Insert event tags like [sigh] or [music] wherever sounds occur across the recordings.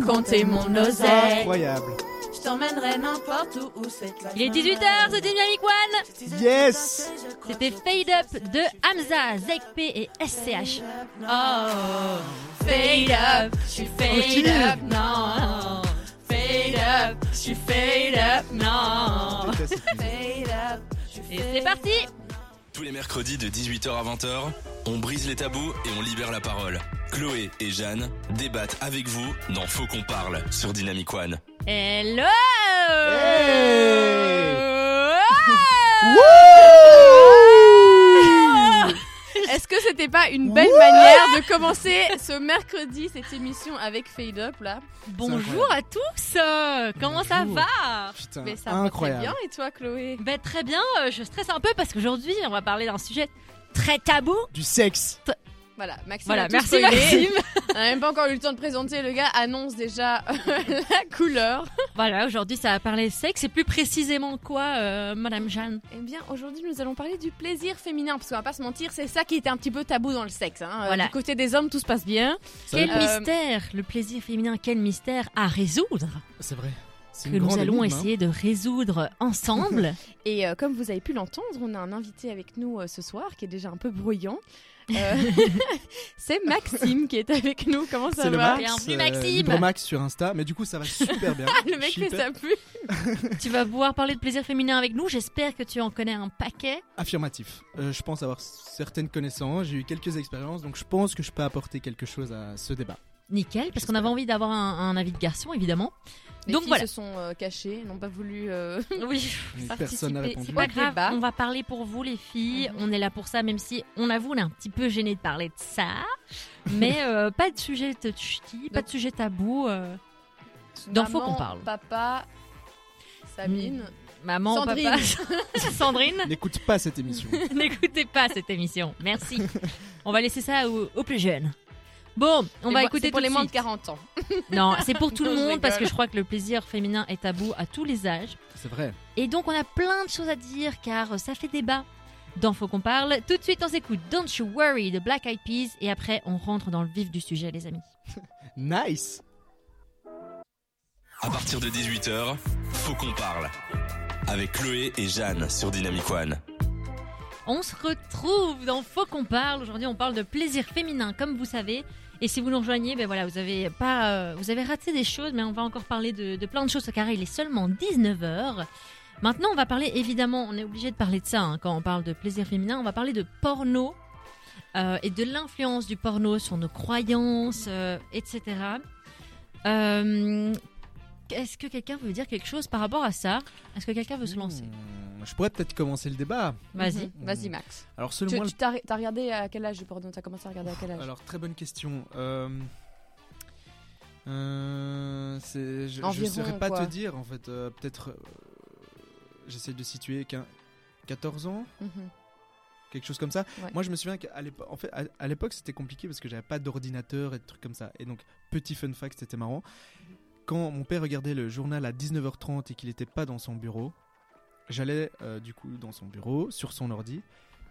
pas compter mon oseille. Incroyable. Je t'emmènerai n'importe où, où c'est Il est 18h, c'était Dynamic One Yes C'était Fade Up de Hamza, Zekp et SCH. Oh, fade up, je suis fade up, non. Fade up, je suis fade up, non. Fade up, je suis Et fade c'est parti Tous les mercredis de 18h à 20h, on brise les tabous et on libère la parole. Chloé et Jeanne débattent avec vous dans Faut qu'on parle sur Dynamic One. Hello Est-ce que c'était pas une belle manière de commencer ce mercredi cette émission avec Fade Up là? Bonjour à tous euh, Comment ça va? Putain, Mais ça va très incroyable. bien et toi Chloé? Ben, Très bien, euh, je stresse un peu parce qu'aujourd'hui on va parler d'un sujet très tabou. Du sexe. Voilà, Maxime Voilà, merci spoilé. Maxime On n'a même pas encore eu le temps de présenter, le gars annonce déjà [laughs] la couleur. Voilà, aujourd'hui ça va parler sexe et plus précisément quoi, euh, Madame Jeanne? Eh bien, aujourd'hui, nous allons parler du plaisir féminin, parce qu'on va pas se mentir, c'est ça qui était un petit peu tabou dans le sexe. hein. Euh, Voilà. Du côté des hommes, tout se passe bien. Quel. Euh, mystère, le plaisir féminin, quel mystère à résoudre? C'est vrai. Que nous allons énigme, hein. essayer de résoudre ensemble. [laughs] Et euh, comme vous avez pu l'entendre, on a un invité avec nous euh, ce soir qui est déjà un peu bruyant. Euh, [laughs] c'est Maxime qui est avec nous. Comment ça C'est le va Max, Bienvenue, euh, Maxime. Libre Max sur Insta, mais du coup ça va super bien. [laughs] Le mec fait sa pub. [laughs] tu vas pouvoir parler de plaisir féminin avec nous. J'espère que tu en connais un paquet. Affirmatif. Euh, je pense avoir certaines connaissances, j'ai eu quelques expériences, donc je pense que je peux apporter quelque chose à ce débat. Nickel, parce qu'on avait envie d'avoir un, un avis de garçon, évidemment. Les Donc voilà. se sont euh, cachées, n'ont pas voulu. euh, [laughs] Oui, Personne n'a participer. répondu. C'est pas grave, on va parler pour vous les filles. Mhm. On est là pour ça, même si on avoue, on est un petit peu gêné de parler de ça. Mais euh, [laughs] pas de sujet touchy, pas de sujet tabou. euh. Faut maman, qu'on parle. Papa, Sabine. Maman, Sandrine. papa, [laughs] Sandrine, N'écoute pas cette émission. n'écoutez pas cette émission. Merci. On va laisser ça aux, aux plus jeunes. Bon, on Et va moi, écouter c'est pour tout les moins de suite. 40 ans. [laughs] Non, c'est pour [laughs] tout le monde parce que je crois que le plaisir féminin est tabou à tous les âges. C'est vrai. Et donc on a plein de choses à dire car ça fait débat. Dans Faut qu'on parle, tout de suite on s'écoute Don't You Worry de Black Eyed Peas et après on rentre dans le vif du sujet les amis. [laughs] Nice. À partir de 18h, Faut qu'on parle. Avec Chloé et Jeanne sur Dynamic One. On se retrouve dans Faut qu'on parle. Aujourd'hui on parle de plaisir féminin comme vous savez. Et si vous nous rejoignez, ben voilà, vous avez pas, euh, vous avez raté des choses, mais on va encore parler de, plein de choses car il est seulement 19h. Maintenant, on va parler, évidemment, on est obligé de parler de ça hein, quand on parle de plaisir féminin, on va parler de porno euh, et de l'influence du porno sur nos croyances, euh, etc. Est-ce que quelqu'un veut dire quelque chose par rapport à ça? Est-ce que quelqu'un veut se lancer? Hmm, Je pourrais peut-être commencer le débat. Vas-y. Mhm. Vas-y, Max. Alors selon Tu, moi, tu t'as t'as regardé à quel âge du porno T'as commencé à regarder à quel âge? Alors très bonne question. Euh... euh, c'est- je ne saurais pas quoi. te dire en fait. euh, peut-être. euh, J'essaie de situer qu'un 14 ans. Mhm. quelque chose comme ça. Ouais. Moi, je me souviens qu'à l'époque, en fait, à, à l'époque, c'était compliqué parce que j'avais pas d'ordinateur et des trucs comme ça. Et donc, petit fun fact, c'était marrant. Quand mon père regardait le journal à 19h30 et qu'il n'était pas dans son bureau, j'allais euh, du coup dans son bureau, sur son ordi,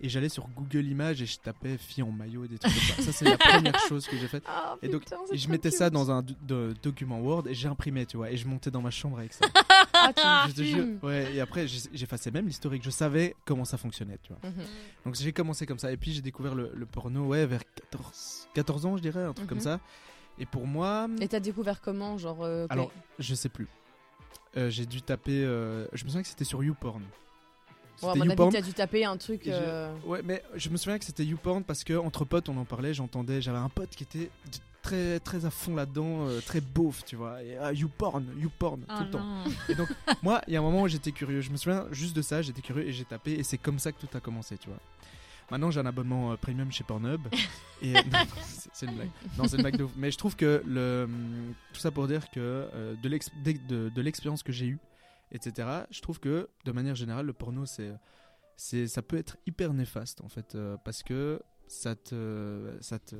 et j'allais sur Google Images et je tapais fille en maillot et des trucs comme ça. Ça, c'est la première [laughs] chose que j'ai faite. Ah, Et donc, putain, c'est et je mettais cute. ça dans un do- do- document Word et j'imprimais, tu vois, et je montais dans ma chambre avec ça. [laughs] Ah, je te jure. Ouais, et après, j'effaçais même l'historique. Je savais comment ça fonctionnait, tu vois. Mhm. Donc j'ai commencé comme ça et puis j'ai découvert le, le porno ouais vers 14, 14 ans je dirais un truc comme Mhm. ça et pour moi Et t'as découvert comment Genre. euh, alors je sais plus. Euh, j'ai dû taper euh, je me souviens que c'était sur YouPorn. Bon, à mon avis, YouPorn. t'as dû taper un truc. Je- ouais mais je me souviens que c'était YouPorn parce que entre potes on en parlait j'entendais j'avais un pote qui était très très à fond là-dedans euh, très beauf tu vois. Et ah, YouPorn YouPorn tout Oh le temps. et donc moi il y a un moment où j'étais curieux. Je me souviens juste de ça j'étais curieux et j'ai tapé et c'est comme ça que tout a commencé tu vois Maintenant, j'ai un abonnement euh, premium chez Pornhub. et non, [laughs] c'est une blague. Non, c'est une blague. Mais je trouve que le, hum, tout ça pour dire que euh, de l'expérience que j'ai eue, etc., je trouve que de manière générale, le porno, c'est, c'est, ça peut être hyper néfaste en fait, euh, parce que ça te, ça te,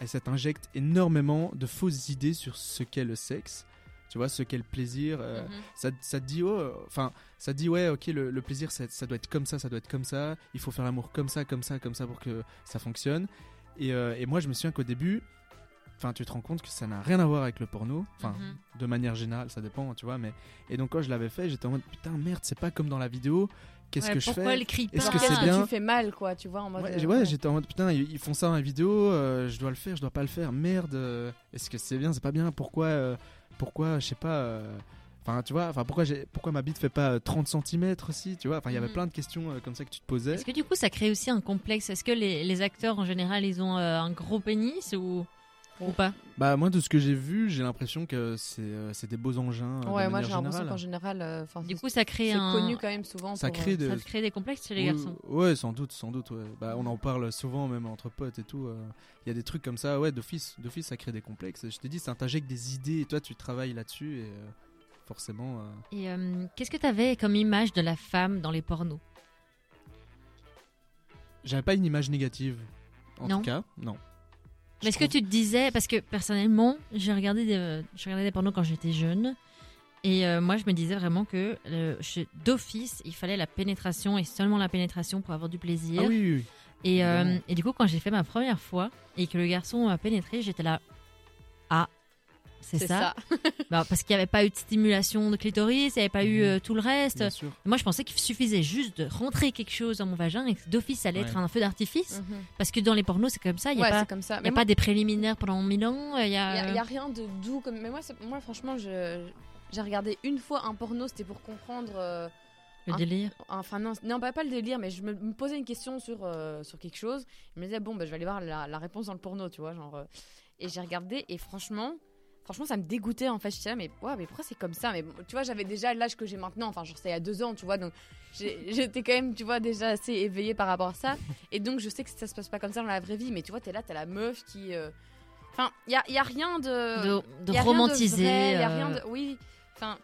et ça t'injecte énormément de fausses idées sur ce qu'est le sexe. Tu vois, ce qu'est le plaisir. euh, Mhm. ça, ça te dit oh, enfin ça te dit ouais ok le, le plaisir ça, ça doit être comme ça ça doit être comme ça il faut faire l'amour comme ça comme ça comme ça pour que ça fonctionne et, euh, et moi je me souviens qu'au début enfin, tu te rends compte que ça n'a rien à voir avec le porno. Enfin, Mhm. de manière générale, ça dépend, tu vois. Mais et donc quand je l'avais fait, j'étais en mode putain merde, c'est pas comme dans la vidéo. Qu'est-ce Ouais, que je pourquoi fais elle crie pas Est-ce que c'est bien tu fais mal, quoi, tu vois, en mode. Ouais, euh, ouais, j'étais en mode putain, ils, ils font ça en vidéo, euh, je dois le faire, je dois pas le faire, merde. euh, Est-ce que c'est bien, c'est pas bien Pourquoi, euh, pourquoi, je sais pas. euh, Enfin, tu vois, enfin pourquoi j'ai, pourquoi ma bite fait pas euh, 30 cm aussi, tu vois Enfin, il y avait Mhm. plein de questions euh, comme ça que tu te posais. Est-ce que du coup ça crée aussi un complexe? Est-ce que les, les acteurs en général ils ont euh, un gros pénis ou, ou pas Bah moi de ce que j'ai vu, j'ai l'impression que c'est, euh, c'est des beaux engins. euh, Ouais, de moi j'ai l'impression qu'en général, euh, Du c'est- coup ça crée c'est un. connu quand même souvent. Ça pour, crée euh, de- Ça crée des complexes chez les Oui, garçons. Ouais, sans doute, sans doute. Ouais. Bah, on en parle souvent, même entre potes et tout. euh, Il y a des trucs comme ça, ouais, d'office, d'office, ça crée des complexes. Je t'ai dit, ça t'injecte des idées et toi, tu travailles là-dessus et euh, forcément. euh, Et euh, qu'est-ce que tu avais comme image de la femme dans les pornos? J'avais pas une image négative. En Non. tout cas, non. Mais est-ce que tu te disais, parce que personnellement, j'ai regardé des, j'ai regardé des pornos quand j'étais jeune, et euh, moi je me disais vraiment que euh, d'office, il fallait la pénétration et seulement la pénétration pour avoir du plaisir. Ah oui, oui, oui. et, euh, et du coup, quand j'ai fait ma première fois et que le garçon a pénétré, j'étais là, ah, c'est ça. ça. [laughs] Bah, parce qu'il n'y avait pas eu de stimulation de clitoris, il n'y avait pas eu Mhm. euh, tout le reste. Bien sûr. Moi, je pensais qu'il suffisait juste de rentrer quelque chose dans mon vagin et que d'office, ça allait Ouais. être un feu d'artifice. Mhm. Parce que dans les pornos, c'est comme ça. Il n'y a Ouais, pas comme ça. y a moi, pas des préliminaires pendant mille ans. Il y Il a, y, a- il y a rien de doux comme. Mais moi, c'est- moi franchement, je j'ai regardé une fois un porno, c'était pour comprendre. euh, le un- délire. Enfin non, non pas, pas le délire, mais je me, me posais une question sur euh, sur quelque chose. Je me disais bon, bah, je vais aller voir la, la réponse dans le porno, tu vois, genre. euh, et j'ai regardé et franchement. Franchement, ça me dégoûtait en fait. Je disais, mais, ouais, mais pourquoi c'est comme ça? Mais bon, tu vois, j'avais déjà l'âge que j'ai maintenant. Enfin, genre, c'était il y a deux ans, tu vois. Donc, [laughs] j'étais quand même, tu vois, déjà assez éveillée par rapport à ça. Et donc, je sais que ça se passe pas comme ça dans la vraie vie. Mais tu vois, t'es là, t'as la meuf qui. euh, Enfin, il y a, y a rien de. De, de rien vrai, y a rien euh, de... Oui, enfin,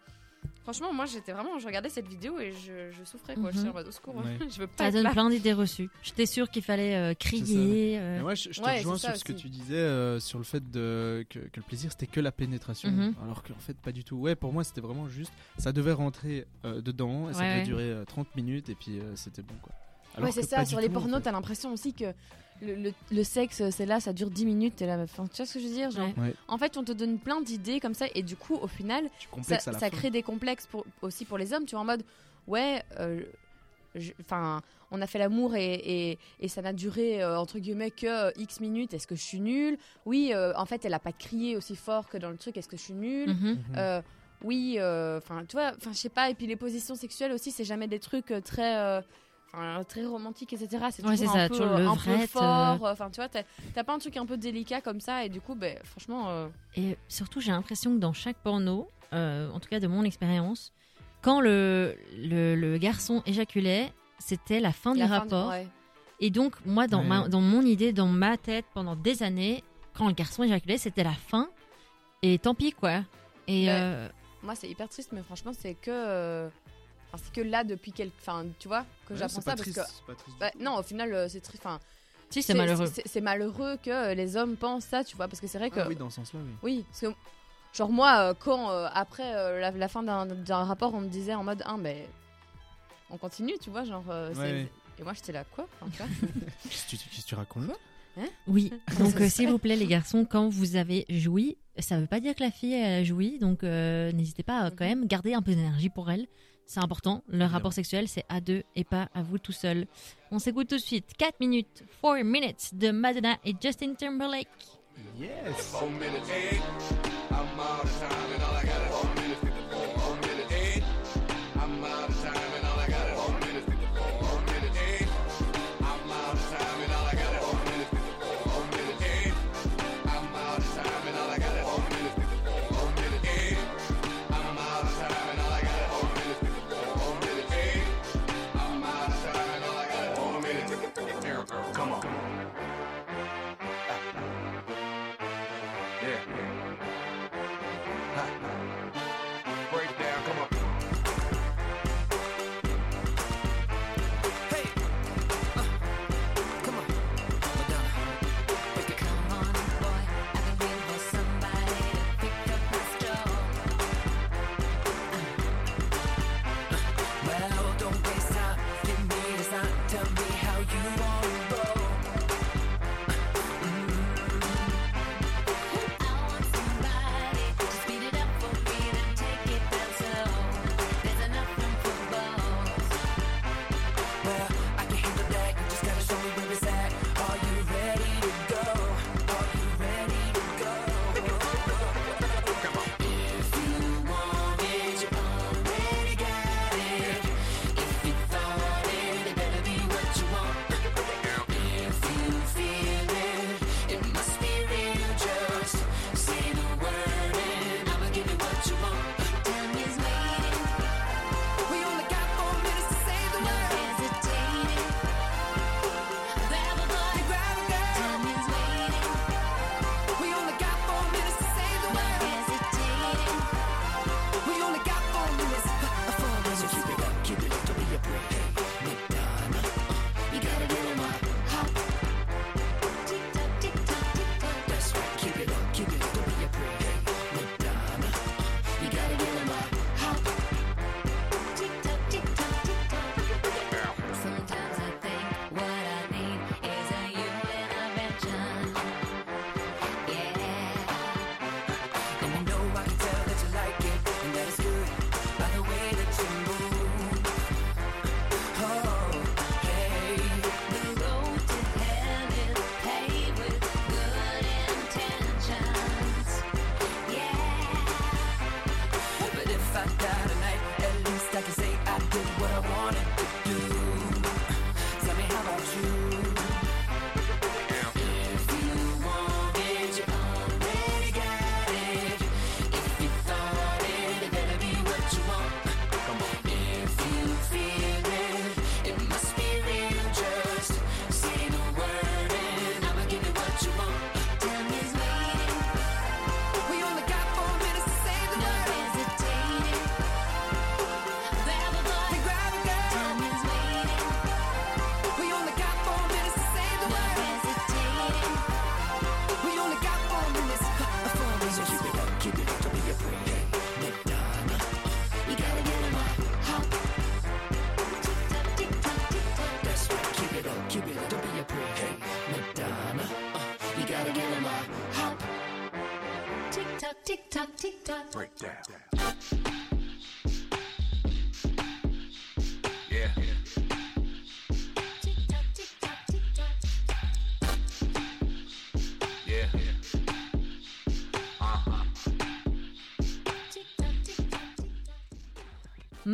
franchement, moi j'étais vraiment, je regardais cette vidéo et je, je souffrais quoi. Mhm. J'étais en mode au secours, Ouais. [laughs] je veux pas Ça donne là. plein d'idées reçues. J'étais sûre qu'il fallait euh, crier. euh, Mais moi, je, je te Ouais, rejoins sur ce que tu disais euh, sur le fait de, que, que le plaisir c'était que la pénétration, Mhm. alors qu'en fait pas du tout. Ouais, pour moi c'était vraiment juste, ça devait rentrer euh, dedans, et ça Ouais, devait ouais. durer euh, 30 minutes et puis euh, c'était bon quoi. Alors Ouais, c'est ça, sur les en pornos, fait. t'as l'impression aussi que le, le- le sexe, c'est là, ça dure 10 minutes, là, enfin, tu vois ce que je veux dire genre, Ouais. Ouais. En fait, on te donne plein d'idées comme ça et du coup, au final, ça, fin. crée des complexes pour, aussi pour les hommes. Tu vois, en mode, ouais, euh, je- enfin, on a fait l'amour et, et, et ça n'a duré euh, entre guillemets que euh, X minutes. Est-ce que je suis nulle? Oui, euh, en fait, elle a pas crié aussi fort que dans le truc. Est-ce que je suis nulle? Mhm. Mhm. Euh, Oui, euh, enfin, tu vois, enfin, je sais pas. Et puis les positions sexuelles aussi, c'est jamais des trucs euh, très. Euh, Enfin, très romantiques, etc. C'est Ouais, toujours c'est un ça, peu, toujours euh, un peu fort. Enfin, tu vois, t'as pas un truc un peu délicat comme ça. Et du coup, ben, franchement, euh, Et surtout, j'ai l'impression que dans chaque porno, euh, en tout cas de mon expérience, quand le, le, le garçon éjaculait, c'était la fin la du fin rapport. ouais. Et donc, moi, dans, Ouais. ma, dans mon idée, dans ma tête, pendant des années, quand le garçon éjaculait, c'était la fin. Et tant pis, quoi. Et Ouais. euh, Moi, c'est hyper triste, mais franchement, c'est que. C'est que là, depuis quelques. Enfin, tu vois, que Ouais, j'apprends ça pas parce triste, que. c'est pas triste Bah, non, au final, euh, c'est triste. Enfin, si, c'est malheureux. C'est malheureux que euh, les hommes pensent ça, tu vois, parce que c'est vrai que. Ah oui, dans ce sens-là, oui. Oui, parce que. Genre, moi, euh, quand, euh, après euh, la, la fin d'un rapport, on me disait en mode, ah, mais. On continue, tu vois, genre. euh, c'est- Ouais, ouais. Et moi, j'étais là, quoi Enfin, [laughs] Qu'est-ce que tu, que racontes Oui, [laughs] donc euh, s'il vous plaît les garçons, quand vous avez joui, ça veut pas dire que la fille elle a joui, donc euh, n'hésitez pas à quand Mhm. même garder un peu d'énergie pour elle. C'est important, le Évidemment. rapport sexuel c'est à deux et pas à vous tout seul. On s'écoute tout de suite 4 minutes, 4 minutes de Madonna et Justin Timberlake. Yes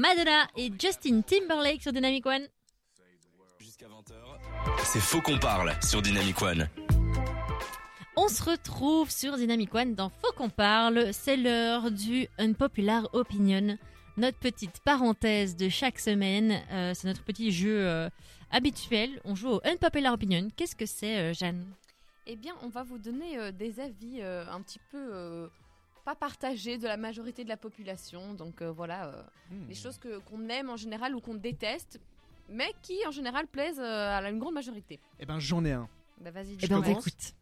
Madonna et Justin Timberlake sur Dynamic One. Jusqu'à 20h, c'est Faux qu'on parle sur Dynamic One. On se retrouve sur Dynamic One dans Faut qu'on parle. C'est l'heure du Unpopular Opinion. Notre petite parenthèse de chaque semaine. Euh, c'est notre petit jeu euh, habituel. On joue au Unpopular Opinion. Qu'est-ce que c'est, euh, Jeanne? Eh bien, on va vous donner euh, des avis euh, un petit peu euh, pas partagés de la majorité de la population. Donc euh, voilà, euh, Hmm. des choses que qu'on aime en général ou qu'on déteste, mais qui en général plaisent euh, à la- une grande majorité. Eh ben j'en ai un. Bah vas-y, Eh commence. t'écoute.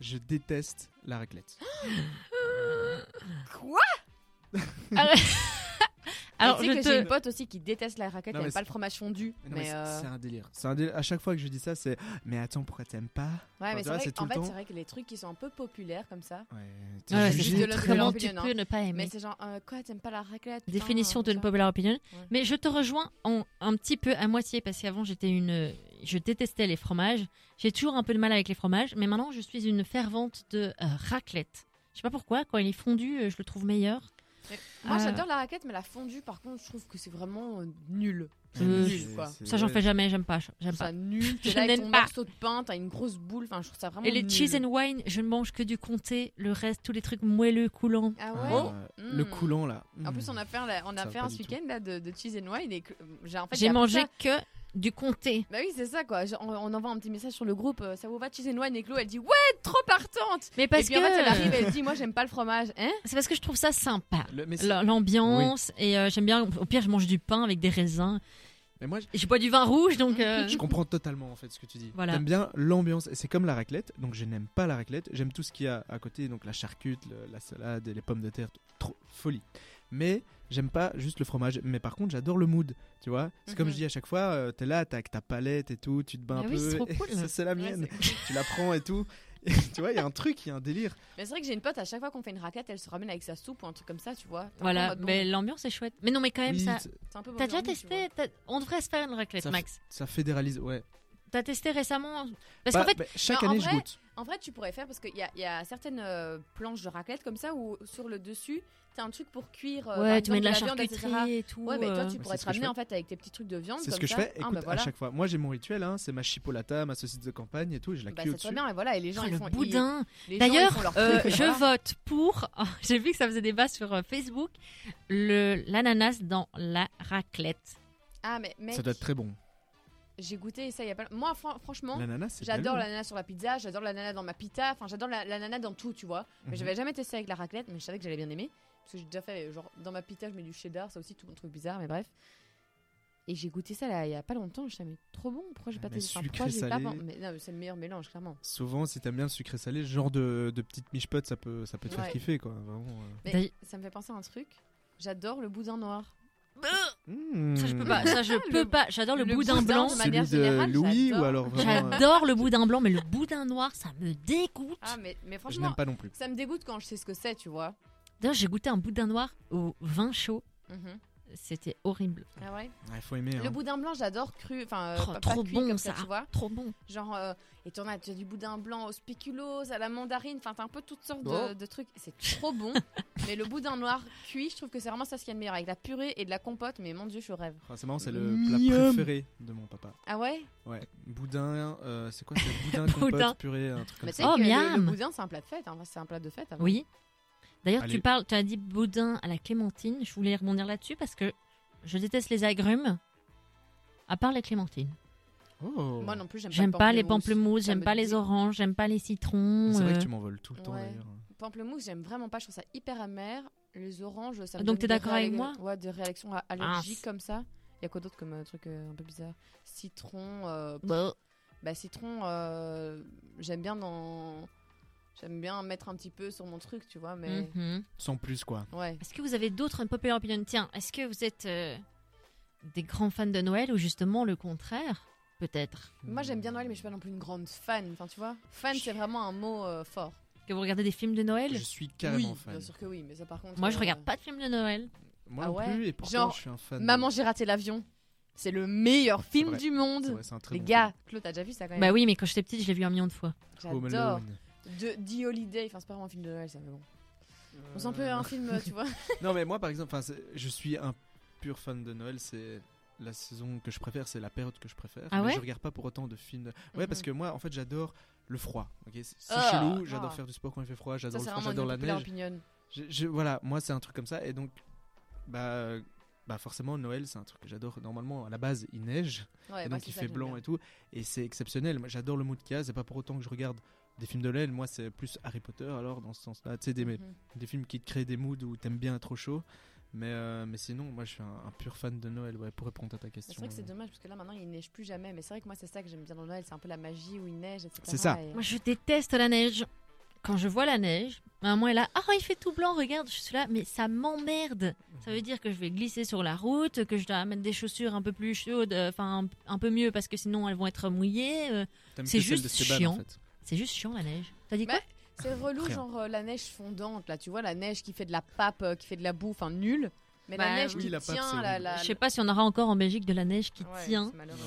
Je déteste la raclette. [gasps] Quoi? [laughs] Alors, tu sais que te- j'ai une pote aussi qui déteste la raclette, Non, elle mais aime pas le fromage fondu. Mais Mais, euh, c'est un délire. C'est un délire. À chaque fois que je dis ça, c'est mais attends pourquoi t'aimes pas? Ouais, mais c'est vrai, en fait, c'est vrai que les trucs qui sont un peu populaires comme ça. Ouais. Ouais, jugé de Comment tu peux ne pas aimer Mais c'est genre, euh, quoi, t'aimes pas la raclette Définition de ça. Unpopular Opinion. Ouais. Mais je te rejoins en, un petit peu à moitié parce qu'avant j'étais une, je détestais les fromages. J'ai toujours un peu de mal avec les fromages, mais maintenant je suis une fervente de euh, raclette. Je sais pas pourquoi, quand il est fondu, euh, je le trouve meilleur. Moi, Euh, j'adore la raclette, mais la fondue, par contre, je trouve que c'est vraiment euh, nul. Mais nul, quoi. c'est- Ça j'en fais jamais, j'aime pas, j'aime pas. ça nul. [laughs] T'es Je là avec ton pas. morceau de pain, t'as une grosse boule. Enfin, je trouve ça vraiment Et les nul. cheese and wine, je ne mange que du comté, le reste, tous les trucs moelleux, coulants. Ah Ah, ouais. Le Mm. coulant là. En plus, on a fait un, on a fait un ce week-end là, de, de cheese and wine et j'ai en fait mangé ça- que du comté. Bah oui, c'est ça quoi. Je- On, on envoie un petit message sur le groupe. euh, ça vous va cheese and wine Et elle dit ouais, trop partante. Mais parce et puis que en fait, elle arrive et elle dit moi, j'aime pas le fromage. Hein c'est parce que je trouve ça sympa. L'ambiance et euh, j'aime bien. Au pire, je mange du pain avec des raisins. mais moi, Et je bois du vin rouge, donc. euh, je comprends totalement en fait ce que tu dis. Voilà. J'aime bien l'ambiance. Et C'est comme la raclette. Donc je n'aime pas la raclette. J'aime tout ce qu'il y a à côté. Donc la charcute, le- la salade, et les pommes de terre. Trop folie. Mais j'aime pas juste le fromage. Mais par contre, j'adore le mood. Tu vois C'est comme Mhm. je dis à chaque fois. euh, T'es là, t'as avec ta palette et tout. Tu te bats un oui, c'est peu. trop et cool. [laughs] c'est la mienne. c'est- tu la prends et tout. [laughs] Et tu vois, il y a un truc, il y a un délire. Mais c'est vrai que j'ai une pote à chaque fois qu'on fait une raclette, elle se ramène avec sa soupe ou un truc comme ça, tu vois. Voilà, bon, mais l'ambiance est chouette. Mais non, mais quand même, Oui, ça. c'est T'as déjà testé On devrait se faire une raclette, Ça f- Max. ça fédéralise. Ouais. T'as testé récemment Parce Bah, qu'en fait, bah, chaque Non, année, je vrai, goûte. En vrai, tu pourrais faire parce qu'il y a, il y a certaines euh, planches de raclette comme ça où sur le dessus, t'as un truc pour cuire. euh, ouais, tu mets de la etc. charcuterie et tout. Ouais, mais toi, euh, tu c'est pourrais te je ramener en fait avec tes petits trucs de viande. C'est ce que je fais. Ah, bah voilà. à chaque fois. Moi, j'ai mon rituel, hein, c'est ma chipolata, ma saucisse de campagne et tout. Je la Bah, cuis au-dessus. bien, et voilà, et les gens oh, ils le font. boudin. D'ailleurs, euh, je vote pour. [laughs] J'ai vu que ça faisait débat sur euh, Facebook. Le l'ananas dans la raclette. Ah, mais Ça doit être très bon. J'ai goûté ça il y a pas. Moi, fran- franchement, j'adore l'ananas sur la pizza, j'adore l'ananas dans ma pita, enfin, j'adore la- l'ananas dans tout, tu vois. Mais Mhm. j'avais jamais testé avec la raclette, mais je savais que j'allais bien aimer. Parce que j'ai déjà fait, genre, dans ma pita, je mets du cheddar, ça aussi, tout le truc bizarre, mais bref. Et j'ai goûté ça là, il y a pas longtemps, je savais, mais trop bon, pourquoi j'ai Ah, pas mais testé enfin, pourquoi sucré, j'ai pas mais, non, mais c'est le meilleur mélange, clairement. Souvent, si t'aimes bien le sucré salé, ce genre de, de petite miche-pote, ça peut, ça peut te faire Ouais. kiffer, quoi. Vraiment. euh. Mais ça me fait penser à un truc, j'adore le boudin noir. Mmh. Ça, je peux pas. Ça, je peux pas. J'adore le, le boudin boudin blanc. de Celui manière de générale, Louis ou alors euh, J'adore le boudin blanc, mais le boudin noir, ça me dégoûte. Ah, mais, mais Je franchement, n'aime pas non plus. ça me dégoûte quand je sais ce que c'est, tu vois. D'ailleurs, j'ai goûté un boudin noir au vin chaud. Mhm. C'était horrible. Ah ouais. Il faut aimer. Le hein. boudin blanc, j'adore cru, enfin, euh, Trop- pas, trop pas cuit bon, comme ça. ça, tu vois. Trop bon. Genre, euh, et t'en as, tu as du boudin blanc au spéculoos, à la mandarine, enfin, t'as un peu toutes sortes de, Oh. de trucs. C'est trop bon. [laughs] mais le boudin noir cuit, je trouve que c'est vraiment ça ce qu'il y a de meilleur. Avec la purée et de la compote, mais mon dieu, je rêve. Ah, c'est marrant, c'est le plat préféré de mon papa. Ah ouais Ouais, boudin, euh, c'est quoi C'est [laughs] boudin, compote, purée, un truc comme Mais tu ça. Oh, que le- le, boudin, c'est un plat de fête. hein. C'est un plat de fête. avant. Oui. D'ailleurs, tu parles, tu as dit boudin à la clémentine. Je voulais rebondir là-dessus parce que je déteste les agrumes, à part les clémentines. Oh. Moi non plus, j'aime pas, les pamplemousse. pamplemousses, j'aime me pas les oranges, j'aime pas les citrons. C'est vrai euh, que tu m'en voles tout le temps Ouais. d'ailleurs. Pamplemousse, j'aime vraiment pas. Je trouve ça hyper amer. Les oranges, ça me Donc donne t'es des d'accord avec moi Ouais, des réactions allergiques Mince. comme ça. Il y a quoi d'autre comme euh, truc euh, un peu bizarre? Citron. euh, bah, Bah citron, euh, j'aime bien dans, j'aime bien mettre un petit peu sur mon truc, tu vois, mais mhm. Sans plus, quoi. ouais. Est-ce que vous avez d'autres unpopular opinions Tiens, est-ce que vous êtes euh, des grands fans de Noël ou justement le contraire Peut-être? Moi j'aime bien Noël, mais je suis pas non plus une grande fan, enfin tu vois. Fan c'est vraiment un mot euh, fort. Que vous regardez des films de Noël? Je suis carrément oui, fan. bien sûr que oui, mais ça par contre. Moi, je euh, regarde pas de films de Noël. Moi Ah non plus, et pourtant Genre, je suis un fan. Maman, j'ai raté l'avion. C'est le meilleur film vrai. du monde. vrai, c'est un très Les bon gars, Claude, t'as déjà vu ça quand même? Bah oui, mais quand j'étais petite, je l'ai vu un million de fois. J'adore. De The Holiday, enfin c'est pas vraiment un film de Noël, ça mais bon. On sent un peu un film, tu vois. [laughs] Non, mais moi, par exemple, je suis un pur fan de Noël. C'est la saison que je préfère, c'est la période que je préfère. Ah mais ouais je regarde pas pour autant de films. de- Ouais, parce Mhm. que moi, en fait, j'adore le froid. ok c'est Ah, chelou. J'adore ah. faire du sport quand il fait froid. J'adore le froid. J'adore la neige. Je- je- voilà, moi, c'est un truc comme ça. Et donc, bah, bah forcément, Noël, c'est un truc que j'adore. Normalement, à la base, il neige. Ouais, et moi, donc, il fait blanc bien. et tout. Et c'est exceptionnel. Moi, j'adore le mood qu'il y a. C'est pas pour autant que je regarde des films de Noël. Moi, c'est plus Harry Potter, alors, dans ce sens-là. Tu sais, des, Mhm. des films qui te créent des moods où t'aimes bien être au chaud. Mais, euh, mais sinon, moi je suis un, un pur fan de Noël, ouais, pour répondre à ta question. C'est vrai que c'est euh. dommage parce que là maintenant il neige plus jamais. Mais c'est vrai que moi c'est ça que j'aime bien dans Noël, c'est un peu la magie où il neige, etc. C'est ça. Et- Moi, je déteste la neige. Quand je vois la neige, ma maman est là. Ah, il fait tout blanc, regarde, je suis là. Mais ça m'emmerde. Ça veut dire que je vais glisser sur la route, que je dois mettre des chaussures un peu plus chaudes, euh, enfin un, un peu mieux parce que sinon elles vont être mouillées. euh, c'est juste chiant. En fait. C'est juste chiant la neige. T'as dit quoi Bah, C'est relou, Rien. genre euh, la neige fondante là, tu vois, la neige qui fait de la pape, euh, qui fait de la boue, enfin nul. Mais Bah, la neige oui, qui la pape, tient, c'est la, horrible. la- Je sais pas si on aura encore en Belgique de la neige qui Ouais, tient. c'est malheureux.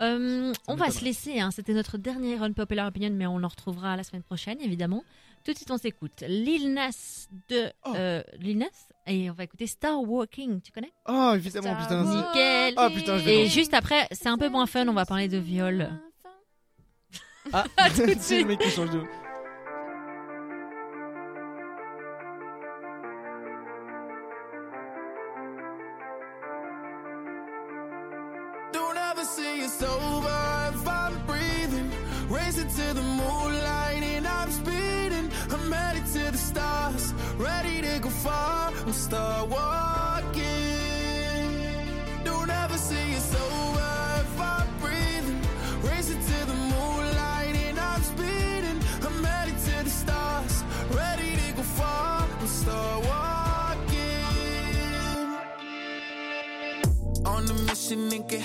Non, Euh, on va m'étonnerait. se laisser, hein. c'était notre dernière Unpopular Opinion, mais on en retrouvera la semaine prochaine, évidemment. Tout de suite, on s'écoute Lil Nas de Oh. euh, Lil Nas, et on va écouter Star Walking, tu connais? Oh, évidemment, putain. va. c'est- Nickel Oh, putain, je vais Et danser. juste après, c'est un peu moins fun, on va parler de viol. Ah, [laughs] [laughs] c'est le mec qui change de.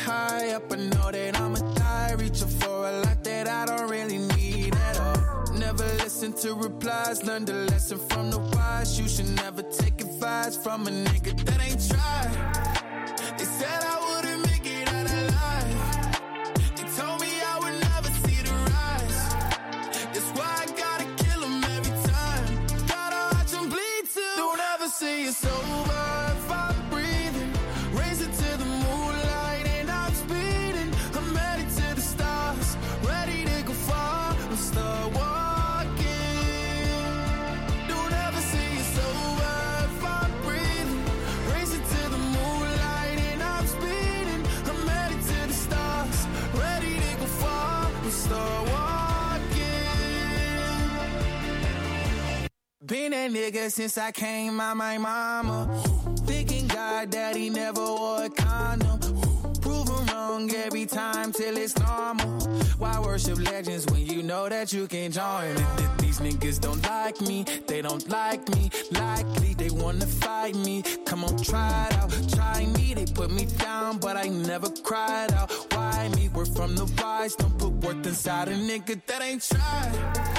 High up. I know that I'ma die. Reaching for a lot that I don't really need at all. Never listen to replies. Learn the lesson from the wise. You should never take advice from a nigga that ain't tried. They said I walking. Been that nigga since I came out my mama. Thinking God he never wore a condom. Wrong every time till it's normal. Why worship legends when you know that you can join? And these niggas don't like me, they don't like me. Likely they wanna fight me. Come on, try it out. Try me, they put me down, but I never cried out. Why me? We're from the wise, don't put worth inside a nigga that ain't tried.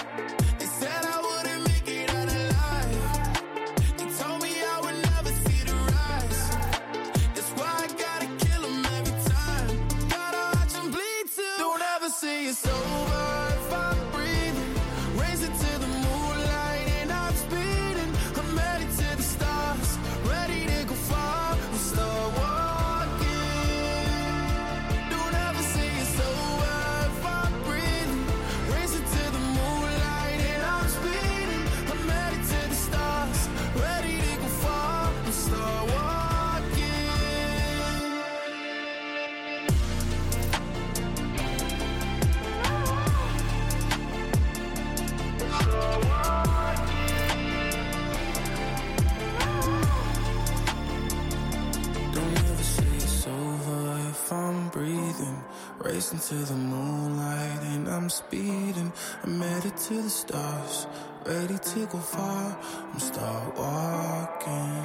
Racing to the moonlight and I'm speeding. I'm headed to the stars, ready to go far. I'm start walking.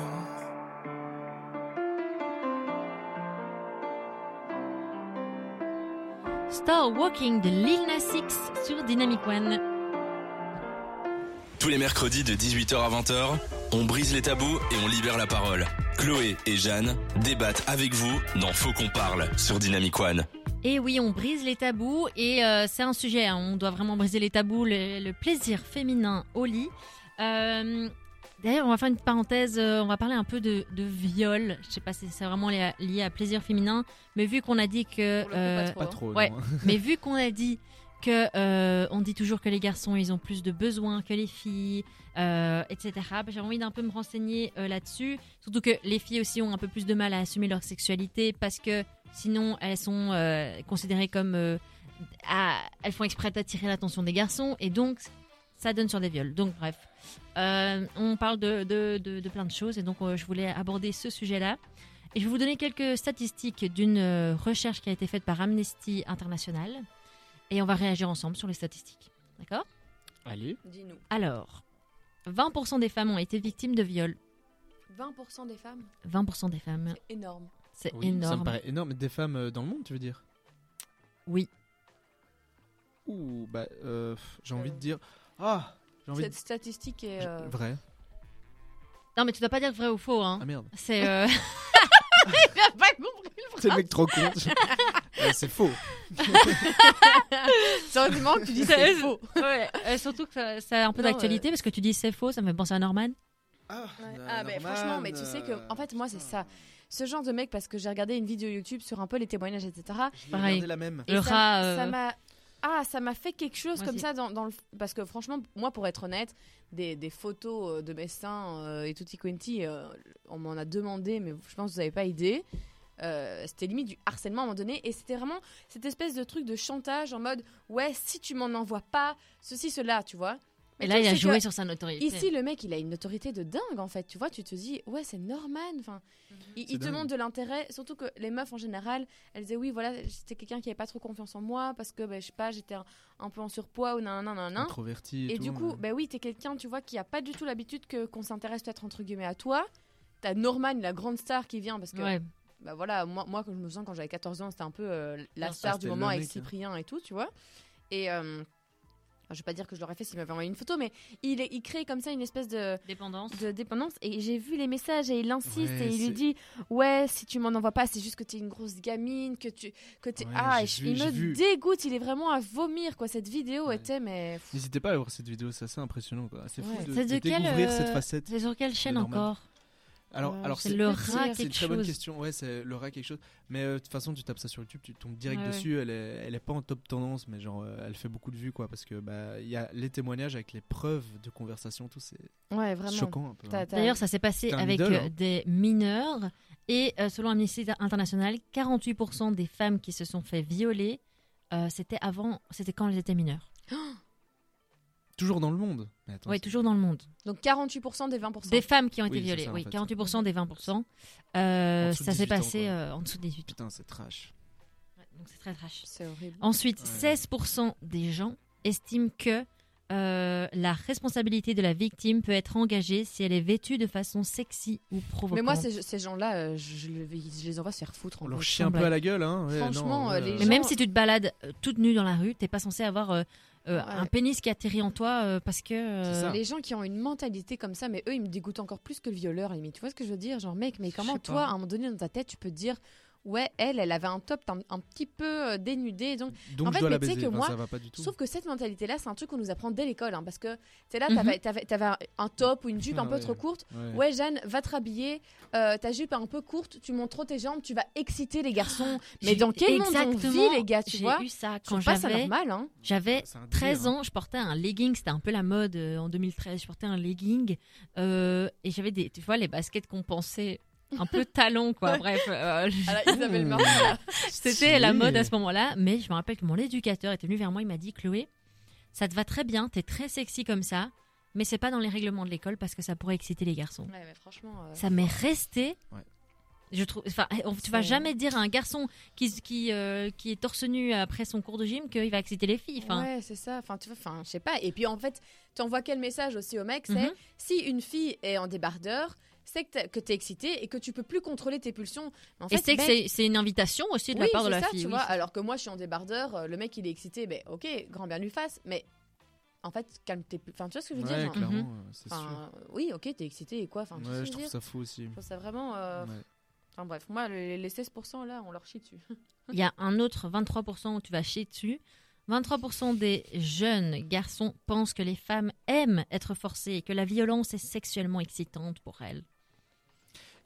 Star Walking de Lil Nas X sur Dynamic One. Tous les mercredis de 18h à 20h, on brise les tabous et on libère la parole. Chloé et Jeanne débattent avec vous dans Faut qu'on parle sur Dynamic One. Et oui, on brise les tabous et euh, c'est un sujet, hein, on doit vraiment briser les tabous, le, le plaisir féminin au lit. Euh, D'ailleurs, on va faire une parenthèse, euh, on va parler un peu de, de viol. Je sais pas si c'est vraiment lié à, lié à plaisir féminin, mais vu qu'on a dit que... Pas trop. Pas trop. Ouais. [laughs] mais vu qu'on a dit que euh, on dit toujours que les garçons ils ont plus de besoins que les filles, euh, etc. bah, J'ai envie d'un peu me renseigner euh, là-dessus. Surtout que les filles aussi ont un peu plus de mal à assumer leur sexualité parce que sinon elles sont euh, considérées comme euh, à- elles font exprès d'attirer l'attention des garçons et donc ça donne sur des viols. Donc bref, Euh, on parle de, de, de- de plein de choses et donc euh, je voulais aborder ce sujet-là. Et je vais vous donner quelques statistiques d'une recherche qui a été faite par Amnesty International. Et on va réagir ensemble sur les statistiques. D'accord? Allez. Dis-nous. Alors, 20% des femmes ont été victimes de viol. 20% des femmes? 20% des femmes, C'est énorme. C'est Oui, Ça me énorme. paraît énorme. Des femmes euh, dans le monde, tu veux dire? Oui. Ouh, bah, euh, j'ai envie Euh, de dire. Ah J'ai envie Cette statistique est. euh, Vrai. Non, mais tu dois pas dire vrai ou faux. Hein. Ah merde. C'est euh, [laughs] Il a pas compris le C'est le mec trop con. Euh, c'est faux. [laughs] C'est heureusement que tu dis c'est faux. ouais, euh, surtout que a un peu d'actualité parce que tu dis c'est faux, ça me fait penser à Norman. Ah, Ah, mais franchement, mais tu sais que. En fait, moi, c'est ça. Ce genre de mec, parce que j'ai regardé une vidéo YouTube sur un peu les témoignages, etc. Pareil. la même. Le ça- rat, euh, Ça m'a. Ah, ça m'a fait quelque chose Moi comme aussi. ça dans, dans le. Parce que franchement, moi, pour être honnête, des, des photos euh, de mes seins euh, et tutti quanti, euh, on m'en a demandé, mais je pense que vous n'avez pas idée. Euh, c'était limite du harcèlement à un moment donné et c'était vraiment cette espèce de truc de chantage en mode ouais si tu m'en envoies pas ceci cela tu vois Et là, il a joué sur sa notoriété. ici le mec il a une autorité de dingue en fait tu vois tu te dis ouais c'est Norman enfin il, C'est il te montre de l'intérêt surtout que les meufs en général elles disaient oui voilà j'étais quelqu'un qui avait pas trop confiance en moi parce que ben, je sais pas j'étais un, un peu en surpoids ou nan nan nan nan Introverti. et tout, du coup, mais- bah oui, t'es quelqu'un, tu vois, qui a pas du tout l'habitude que qu'on s'intéresse peut-être entre guillemets à toi. T'as Norman, la grande star qui vient parce que, Ouais. bah voilà, moi, moi, comme je me sens quand j'avais 14 ans, c'était un peu euh, la sûr, star du c'était moment avec hein. Cyprien et tout, tu vois. Et euh, je vais pas dire que je l'aurais fait s'il m'avait envoyé une photo, mais il, est- il crée comme ça une espèce de, Dépendance. de dépendance. Et j'ai vu les messages et il insiste Ouais, et il lui dit Ouais, si tu m'en envoies pas, c'est juste que t'es une grosse gamine, que tu. Que t'es... Ouais, ah, et vu, il me vu. dégoûte, il est vraiment à vomir, quoi. Cette vidéo Ouais. était, mais. N'hésitez pas à voir cette vidéo, c'est assez impressionnant. quoi. C'est fou Ouais. de, C'est de de quelle, découvrir euh, cette facette. C'est sur quelle chaîne encore? Alors, Euh, alors C'est le rat dire, c'est une quelque très bonne chose. question. Ouais, c'est le rat quelque chose. Mais euh, de toute façon, tu tapes ça sur YouTube, tu tombes direct Ouais, ouais. dessus. Elle est, elle est pas en top tendance, mais genre, euh, elle fait beaucoup de vues, quoi, parce que bah, il y a les témoignages avec les preuves de conversation, tout, c'est Ouais, vraiment. choquant un peu. T'as- hein. D'ailleurs, ça s'est passé avec idole, euh, hein. des mineurs. Et euh, selon Amnesty International, 48% des femmes qui se sont fait violer, euh, c'était avant, c'était quand elles étaient mineures. Toujours dans le monde. Mais attends, Oui, toujours dans le monde. Donc 48% des 20%. Des femmes qui ont été Oui, violées, ça, oui, fait. 48% des 20%. Euh, ça s'est 18 ans, passé euh, en dessous de 18 ans. Putain, c'est trash. Ouais, donc c'est très trash. C'est horrible. Ensuite, Ouais. 16% des gens estiment que euh, la responsabilité de la victime peut être engagée si elle est vêtue de façon sexy ou provocante. Mais moi, ces, ces gens-là, je, je le- je les envoie se faire foutre. en On leur chie un peu à la gueule, hein. ouais, Franchement, non, euh, les Mais gens- même si tu te balades toute nue dans la rue, t'es pas censé avoir euh, Ouais. un pénis qui atterrit en toi euh, parce que. euh. Les gens qui ont une mentalité comme ça, mais eux, ils me dégoûtent encore plus que le violeur, à la limite. Tu vois ce que je veux dire? Genre, mec, mais comment toi, pas. à un moment donné, dans ta tête, tu peux te dire, ouais, elle, elle avait un top un, un petit peu euh, dénudé. Donc, Donc En je fait, mais tu sais baiser. que Enfin, moi, ça va pas du tout. Sauf que cette mentalité-là, c'est un truc qu'on nous apprend dès l'école. hein, parce que t'es là, Mhm. t'avais, t'avais, t'avais un- top ou une jupe un [laughs] peu ouais. trop courte. Ouais. Ouais, Jeanne, va te rhabiller. euh, ta jupe est un peu courte, tu montres trop tes jambes, tu vas exciter les garçons. [gasps] Mais dans quel monde on Exactement, vit, les gars, tu J'ai vois? eu ça Je quand trouve pas ça j'avais normal, hein. j'avais C'est un délire, 13 hein. ans, je portais un legging, c'était un peu la mode euh, en 2013. Je portais un legging euh, et j'avais des, tu vois, les baskets qu'on pensait un peu talons, quoi. Bref, euh, là. c'était la mode à ce moment-là. Mais je me rappelle que mon éducateur était venu vers moi, il m'a dit Chloé, ça te va très bien, t'es très sexy comme ça, mais c'est pas dans les règlements de l'école parce que ça pourrait exciter les garçons. Ouais, mais franchement. euh, Ça m'est resté. Ouais. Je trouve, enfin, on- tu vas jamais dire à un garçon qui, qui, euh, qui est torse nu après son cours de gym qu'il va exciter les filles. Ouais, c'est ça. Enfin, tu vois, enfin, je sais pas. Et puis en fait, tu envoies quel message aussi au mec C'est Mhm. si une fille est en débardeur, c'est que t'es, que t'es excité et que tu peux plus contrôler tes pulsions. En et fait, c'est que mec, c'est c'est une invitation aussi de oui, la part de la ça, fille. tu oui. vois. Alors que moi, je suis en débardeur, euh, le mec il est excité, ben ok, grand bien lui fasse, mais en fait, calme tes. Enfin, tu vois ce que je veux Ouais, dire genre clairement, Mhm. sûr. Oui, ok, t'es excité et quoi. Enfin, tu Ouais, je trouve dire ça fou aussi. Je trouve ça vraiment. euh, Ouais. Enfin bref, moi, les, les 16% là, on leur chie dessus. [laughs] Il y a un autre 23% où tu vas chier dessus. 23% des jeunes garçons pensent que les femmes aiment être forcées et que la violence est sexuellement excitante pour elles.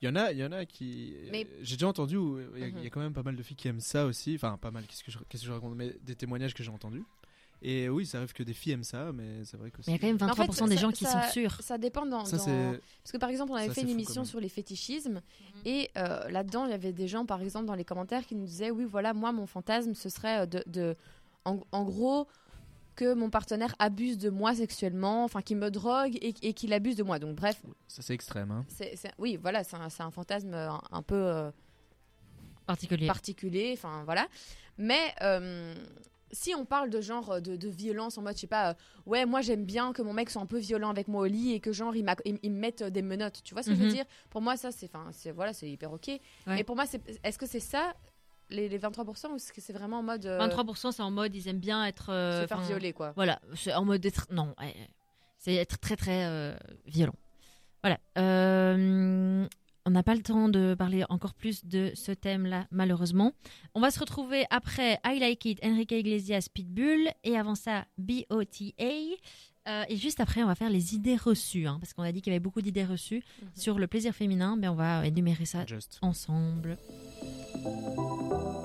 Il y en a, il y en a qui. Mais- J'ai déjà entendu où il y, a- Mhm. il y a quand même pas mal de filles qui aiment ça aussi. Enfin, pas mal. Qu'est-ce que je, qu'est-ce que je raconte? Mais des témoignages que j'ai entendus. Et oui, ça arrive que des filles aiment ça, mais c'est vrai que. Mais il y a quand même Mais en 23% fait, des ça- gens qui ça- sont sûrs. Ça dépend dans. Ça dans- c'est. Parce que par exemple, on avait Ça, fait une émission sur les fétichismes et euh, là-dedans, il y avait des gens, par exemple, dans les commentaires qui nous disaient Oui, voilà, moi, mon fantasme, ce serait euh, de. de- en, en gros, que mon partenaire abuse de moi sexuellement, enfin, qu'il me drogue et, et qu'il abuse de moi. Donc, bref, Ça c'est extrême. Hein. oui, voilà, c'est un, fantasme euh, un, un peu. euh, Particulier. particulier, enfin voilà. Mais euh, si on parle de genre de, de violence en mode, je sais pas, euh, ouais, moi j'aime bien que mon mec soit un peu violent avec moi au lit et que genre il, m'a- il, il me mette des menottes, tu vois ce que je Mhm. veux dire? Pour moi, ça c'est, enfin, c'est voilà, c'est hyper ok. Mais pour moi, c'est, est-ce que c'est ça? Les, les 23% ou est-ce que c'est vraiment en mode euh, 23% c'est en mode ils aiment bien être. euh, se faire violer quoi Voilà, c'est en mode d'être. Non, c'est être très très euh, violent. Voilà. Euh, on n'a pas le temps de parler encore plus de ce thème-là, malheureusement. On va se retrouver après I Like It, Enrique Iglesias, Pitbull, et avant ça, BOTA. Euh, et juste après, on va faire les idées reçues, hein, parce qu'on a dit qu'il y avait beaucoup d'idées reçues Mhm. sur le plaisir féminin. Mais on va énumérer ça Just. ensemble. うん。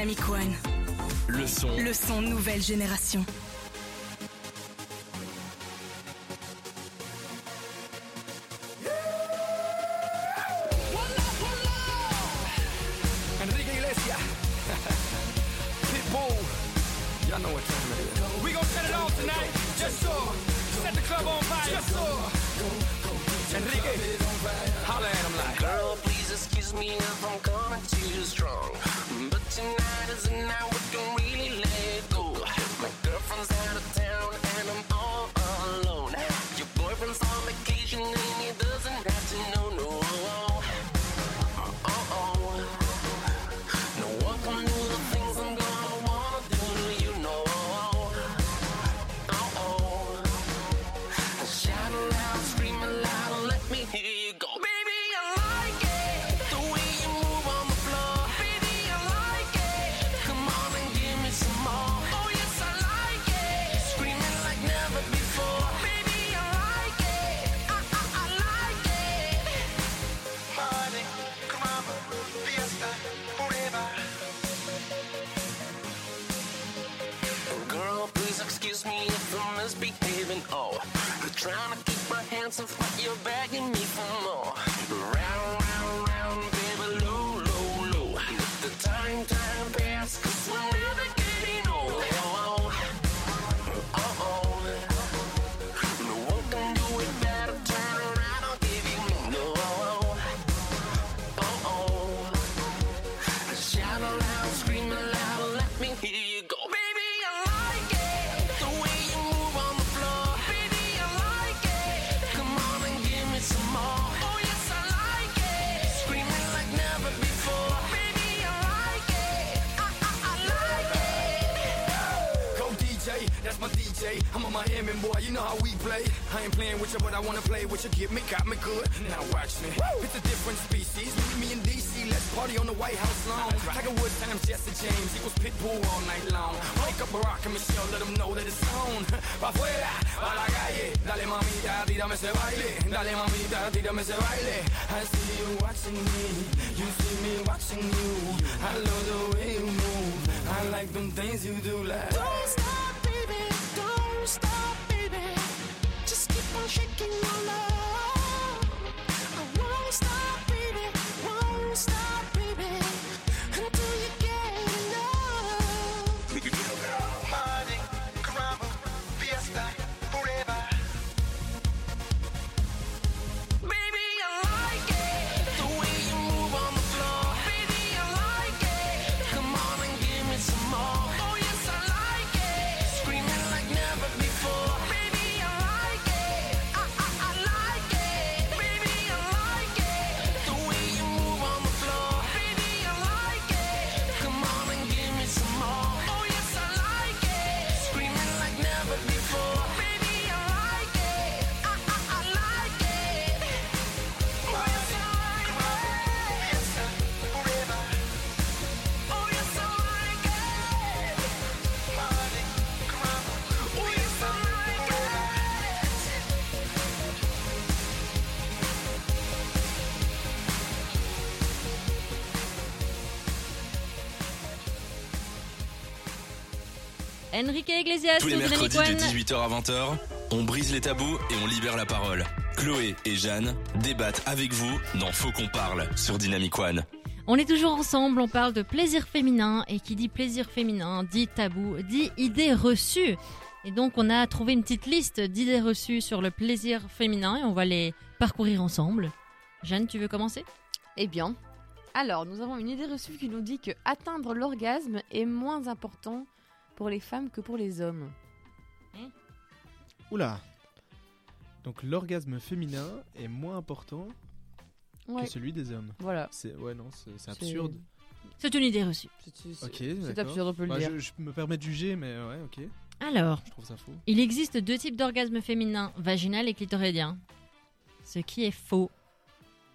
Dynamic One, le son. le son nouvelle génération. sense of you're begging me for more. Miami boy, you know how we play. I ain't playing with you, but I wanna play with you. Get me, got me good. Now watch me. It's a different species. Meet me in DC, let's party on the White House lawn. Tiger Woods times Jesse James equals Pitbull all night long. Wake up Barack and Michelle, let them know that it's on. [laughs] Pa' afuera, pa' la calle. Dale mamita, tírame ese baile. Dale mamita, tírame ese baile. I see you watching me, you see me watching you. I love the way you move. I like them things you do like. Don't stop, shaking your love. Enrique Iglesias Tous les mercredis de One. 18h à 20h, on brise les tabous et on libère la parole. Chloé et Jeanne débattent avec vous dans Faut qu'on parle sur Dynamic One. On est toujours ensemble, on parle de plaisir féminin et qui dit plaisir féminin dit tabou, dit idées reçues. Et donc on a trouvé une petite liste d'idées reçues sur le plaisir féminin et on va les parcourir ensemble. Jeanne, tu veux commencer? Eh bien, alors, nous avons une idée reçue qui nous dit que atteindre l'orgasme est moins important pour les femmes que pour les hommes. Oula. Donc l'orgasme féminin est moins important Ouais, que celui des hommes. voilà. C'est ouais non, c'est absurde. C'est une idée reçue. C'est absurde, on peut le Bah, dire. je, je me permets de juger, mais ouais, ok, Alors, je trouve ça faux. il existe deux types d'orgasme féminin, vaginal et clitoridien. Ce qui est faux.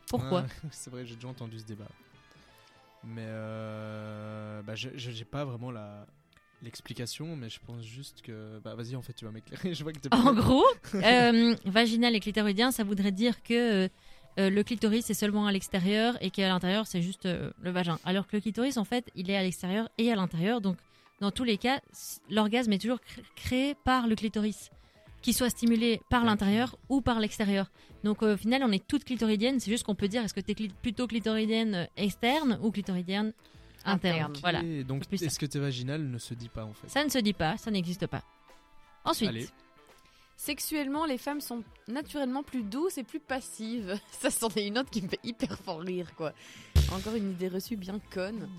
Pourquoi Ah, [laughs] C'est vrai, j'ai déjà entendu ce débat. Mais euh, bah, j'ai pas vraiment la l'explication, mais je pense juste que bah vas-y en fait tu vas m'éclairer. [laughs] Je vois que En gros, [laughs] euh, vaginal et clitoridien, ça voudrait dire que euh, le clitoris c'est seulement à l'extérieur et qu'à l'intérieur c'est juste euh, le vagin. Alors que le clitoris en fait il est à l'extérieur et à l'intérieur. Donc dans tous les cas, l'orgasme est toujours cr- créé par le clitoris, qu'il soit stimulé par l'intérieur ou par l'extérieur. Donc euh, au final on est toutes clitoridiennes. C'est juste qu'on peut dire est-ce que tu es plutôt clitoridienne euh, externe ou clitoridienne interne. Interne. Voilà. Et donc, est-ce que t'es vaginal ne se dit pas en fait? Ça ne se dit pas, ça n'existe pas. Ensuite, Allez. Sexuellement, les femmes sont naturellement plus douces et plus passives. [laughs] Ça, c'en est une autre qui me fait hyper fort rire, quoi. Encore une idée reçue bien conne.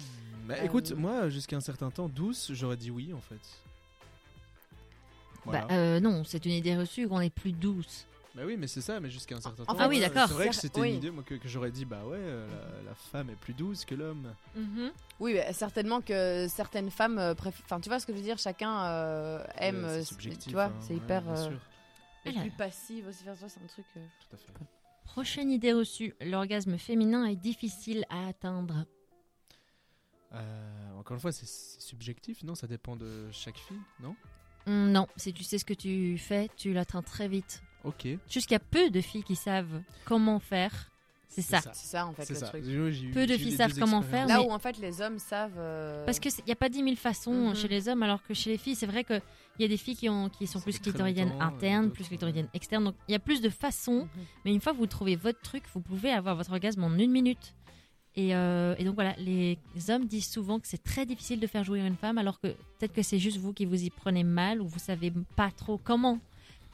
Bah, Euh, écoute, moi, jusqu'à un certain temps, douce, j'aurais dit oui en fait. Voilà. bah, euh, non, c'est une idée reçue qu'on est plus douce. Bah oui, mais c'est ça, mais jusqu'à un certain Ah temps. oui, euh, d'accord. C'est vrai que c'était oui. une idée moi, que, que j'aurais dit, bah ouais, euh, la, la femme est plus douce que l'homme. Oui, mais certainement que certaines femmes euh, préfèrent. Enfin, tu vois ce que je veux dire Chacun euh, aime. Euh, c'est subjectif. tu vois, hein, c'est ouais, hyper. bien euh, et plus passive aussi. Enfin, c'est un truc. euh, tout à fait. Prochaine idée reçue, l'orgasme féminin est difficile à atteindre. Euh, encore une fois, c'est- subjectif, non? Ça dépend de chaque fille, non? Hum, non, si tu sais ce que tu fais, tu l'atteins très vite. Ok. A peu de filles qui savent comment faire. C'est ça. C'est ça, en fait, C'est le ça. truc. Eu- Peu de filles les savent comment faire, Là mais- où en fait les hommes savent. euh, Parce qu'il n'y a pas 10 000 façons Mhm. chez les hommes, alors que chez les filles, c'est vrai qu'il y a des filles qui, ont, qui sont plus clitoridiennes et internes, plus clitoridiennes ouais. externes. Donc il y a plus de façons, Mhm. mais une fois que vous trouvez votre truc, vous pouvez avoir votre orgasme en une minute. Et, euh, et donc voilà, les hommes disent souvent que c'est très difficile de faire jouir une femme, alors que peut-être que c'est juste vous qui vous y prenez mal ou vous savez pas trop comment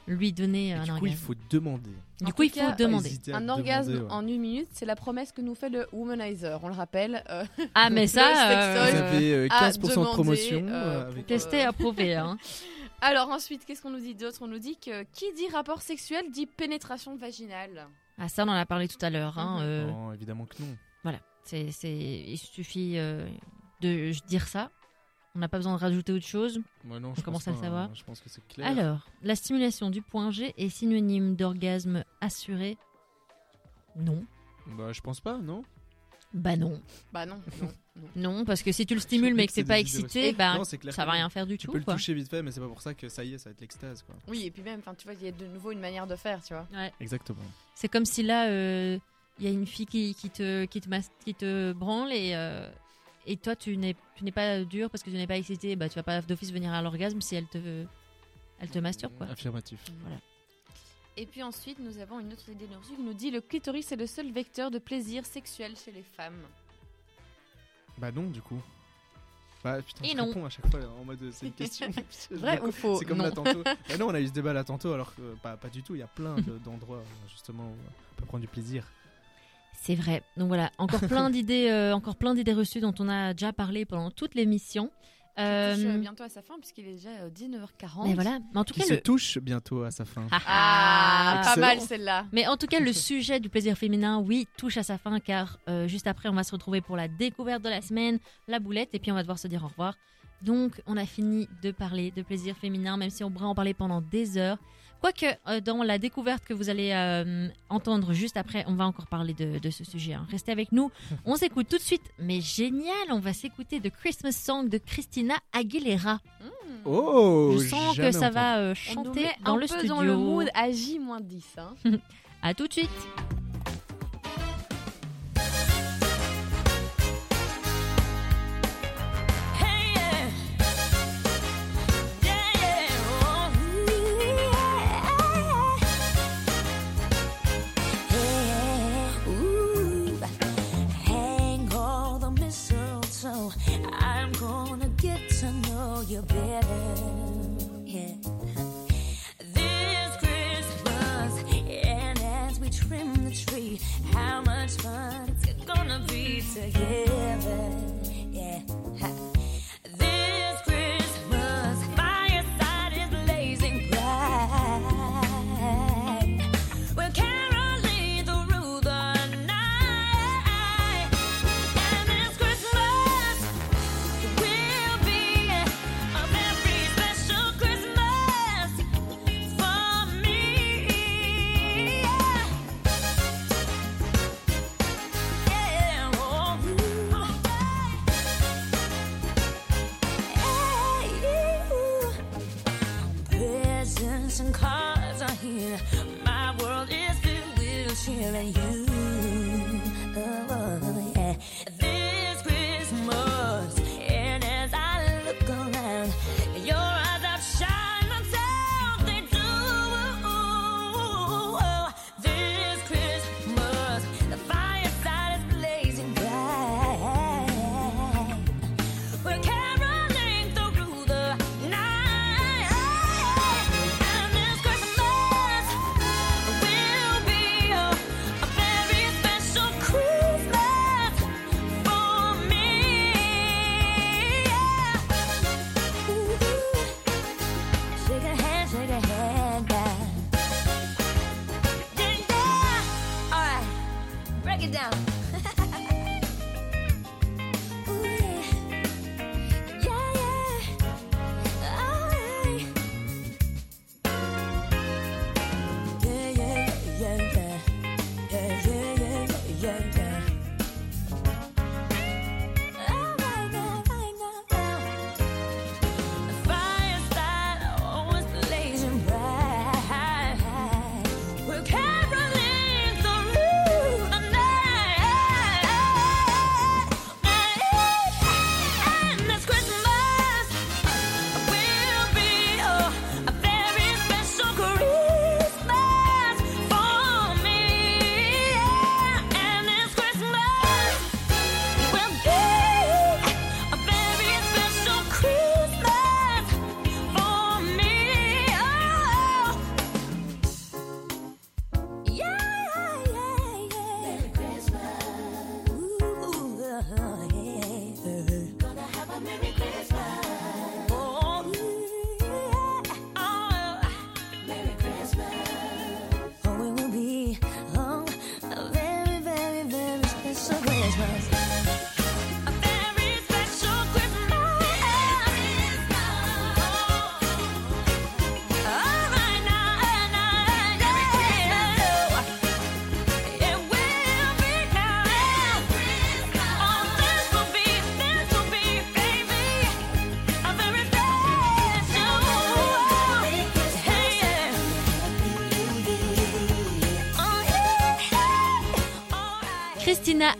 lui donner Et un du coup, orgasme. il faut demander. Du En coup, il faut cas, demander. à Un demander, orgasme ouais. en une minute, c'est la promesse que nous fait le Womanizer. On le rappelle. euh, Ah, [laughs] mais ça, sextoy. Vous euh, avez euh, à 15% de demander, promotion. euh, euh, avec... testé, approuvé. Hein. [laughs] Alors ensuite, qu'est-ce qu'on nous dit d'autre? On nous dit que qui dit rapport sexuel dit pénétration vaginale. Ah, ça, on en a parlé tout à l'heure. Hein, Mhm. euh, Non, évidemment que non. Voilà, c'est, c'est, il suffit euh, de dire ça. On n'a pas besoin de rajouter autre chose. Moi, non, On je commence pense à le savoir. hein. Je pense que c'est clair. Alors, la stimulation du point G est synonyme d'orgasme assuré? Non. Bah, je pense pas, non Bah non. Bah non, non, non. [laughs] Non, parce que si tu le stimules mais que C'est t'es pas excité, bah Non, c'est clair ça que va rien faire du Tu tout. peux le toucher vite fait, mais c'est pas pour ça que ça y est, ça va être l'extase, quoi. Oui, et puis même, enfin, tu vois, il y a de nouveau une manière de faire, tu vois. Exactement. C'est comme si là, euh, il y a une fille qui, qui te, qui, te qui te branle et, euh, et toi, tu n'es, tu n'es pas dur parce que tu n'es pas excité. Bah, tu vas pas d'office venir à l'orgasme si elle te, elle te masturbe. Quoi. Affirmatif. Et puis ensuite, nous avons une autre idée de reçue qui nous dit le clitoris est le seul vecteur de plaisir sexuel chez les femmes. Bah, non, du coup. Bah, putain, Et je non. réponds à chaque fois en mode c'est une question. [laughs] Vrai ou faux? C'est comme Non. là tantôt. Bah [laughs] non, on a eu ce débat là tantôt, alors que euh, pas, pas du tout. Il y a plein de- d'endroits euh, justement où on peut prendre du plaisir. C'est vrai. Donc voilà, encore plein [laughs] d'idées, euh, encore plein d'idées reçues dont on a déjà parlé pendant toute l'émission. Qui touche Euh, euh, bientôt à sa fin puisqu'il est déjà euh, 19h40. mais voilà. Mais en tout Qui cas, se le... touche bientôt à sa fin. Ah, Ah, pas mal celle-là. Mais en tout cas, le sujet du plaisir féminin, oui, touche à sa fin car euh, juste après, on va se retrouver pour la découverte de la semaine, la boulette, et puis on va devoir se dire au revoir. Donc, on a fini de parler de plaisir féminin, même si on pourrait en parler pendant des heures. Quoique, euh, dans la découverte que vous allez euh, entendre juste après, on va encore parler de, de ce sujet. hein. Restez avec nous. [laughs] On s'écoute tout de suite, mais génial, on va s'écouter de Christmas Song de Christina Aguilera. Oh Je sens que ça entendu. va euh, On chanter met dans un le peu studio. dans le mood à J-10. Hein. [laughs] À tout de suite.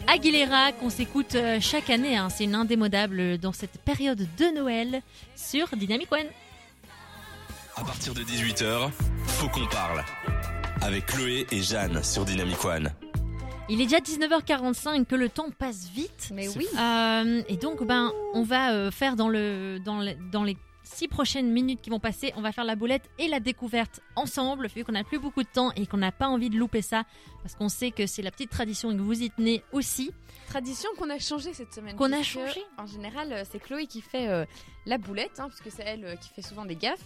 Aguilera qu'on s'écoute euh, chaque année, hein. c'est une indémodable dans cette période de Noël sur Dynamic One. À partir de 18h, faut qu'on parle. Avec Chloé et Jeanne sur Dynamic One. Il est déjà 19h45, que le temps passe vite. Mais oui. Euh, et donc, ben, on va euh, faire dans, le, dans, le- dans les six prochaines minutes qui vont passer, on va faire la boulette et la découverte ensemble, vu qu'on n'a plus beaucoup de temps et qu'on n'a pas envie de louper ça, parce qu'on sait que c'est la petite tradition et que vous y tenez aussi. Tradition qu'on a changé cette semaine. Qu'on a puisque, changé En général, euh, c'est Chloé qui fait euh, la boulette, hein, puisque c'est elle euh, qui fait souvent des gaffes.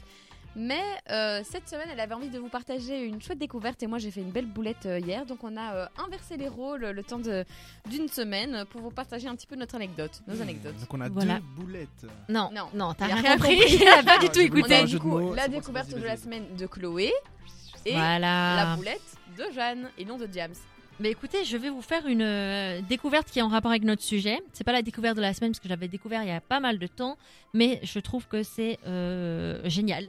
Mais euh, cette semaine, elle avait envie de vous partager une chouette découverte et moi j'ai fait une belle boulette euh, hier. Donc on a euh, inversé les rôles le temps d'une semaine pour vous partager un petit peu notre anecdote, nos anecdotes. Donc on a Voilà. deux boulettes. Non, Non. non, t'as rien rien compris. compris. [laughs] Pas du Ah, tout écouté. du coup mots, la découverte de la semaine de Chloé et Voilà. la boulette de Jeanne et non de James. Mais écoutez, je vais vous faire une euh, découverte qui est en rapport avec notre sujet. C'est pas la découverte de la semaine parce que j'avais découvert il y a pas mal de temps, mais je trouve que c'est euh, génial.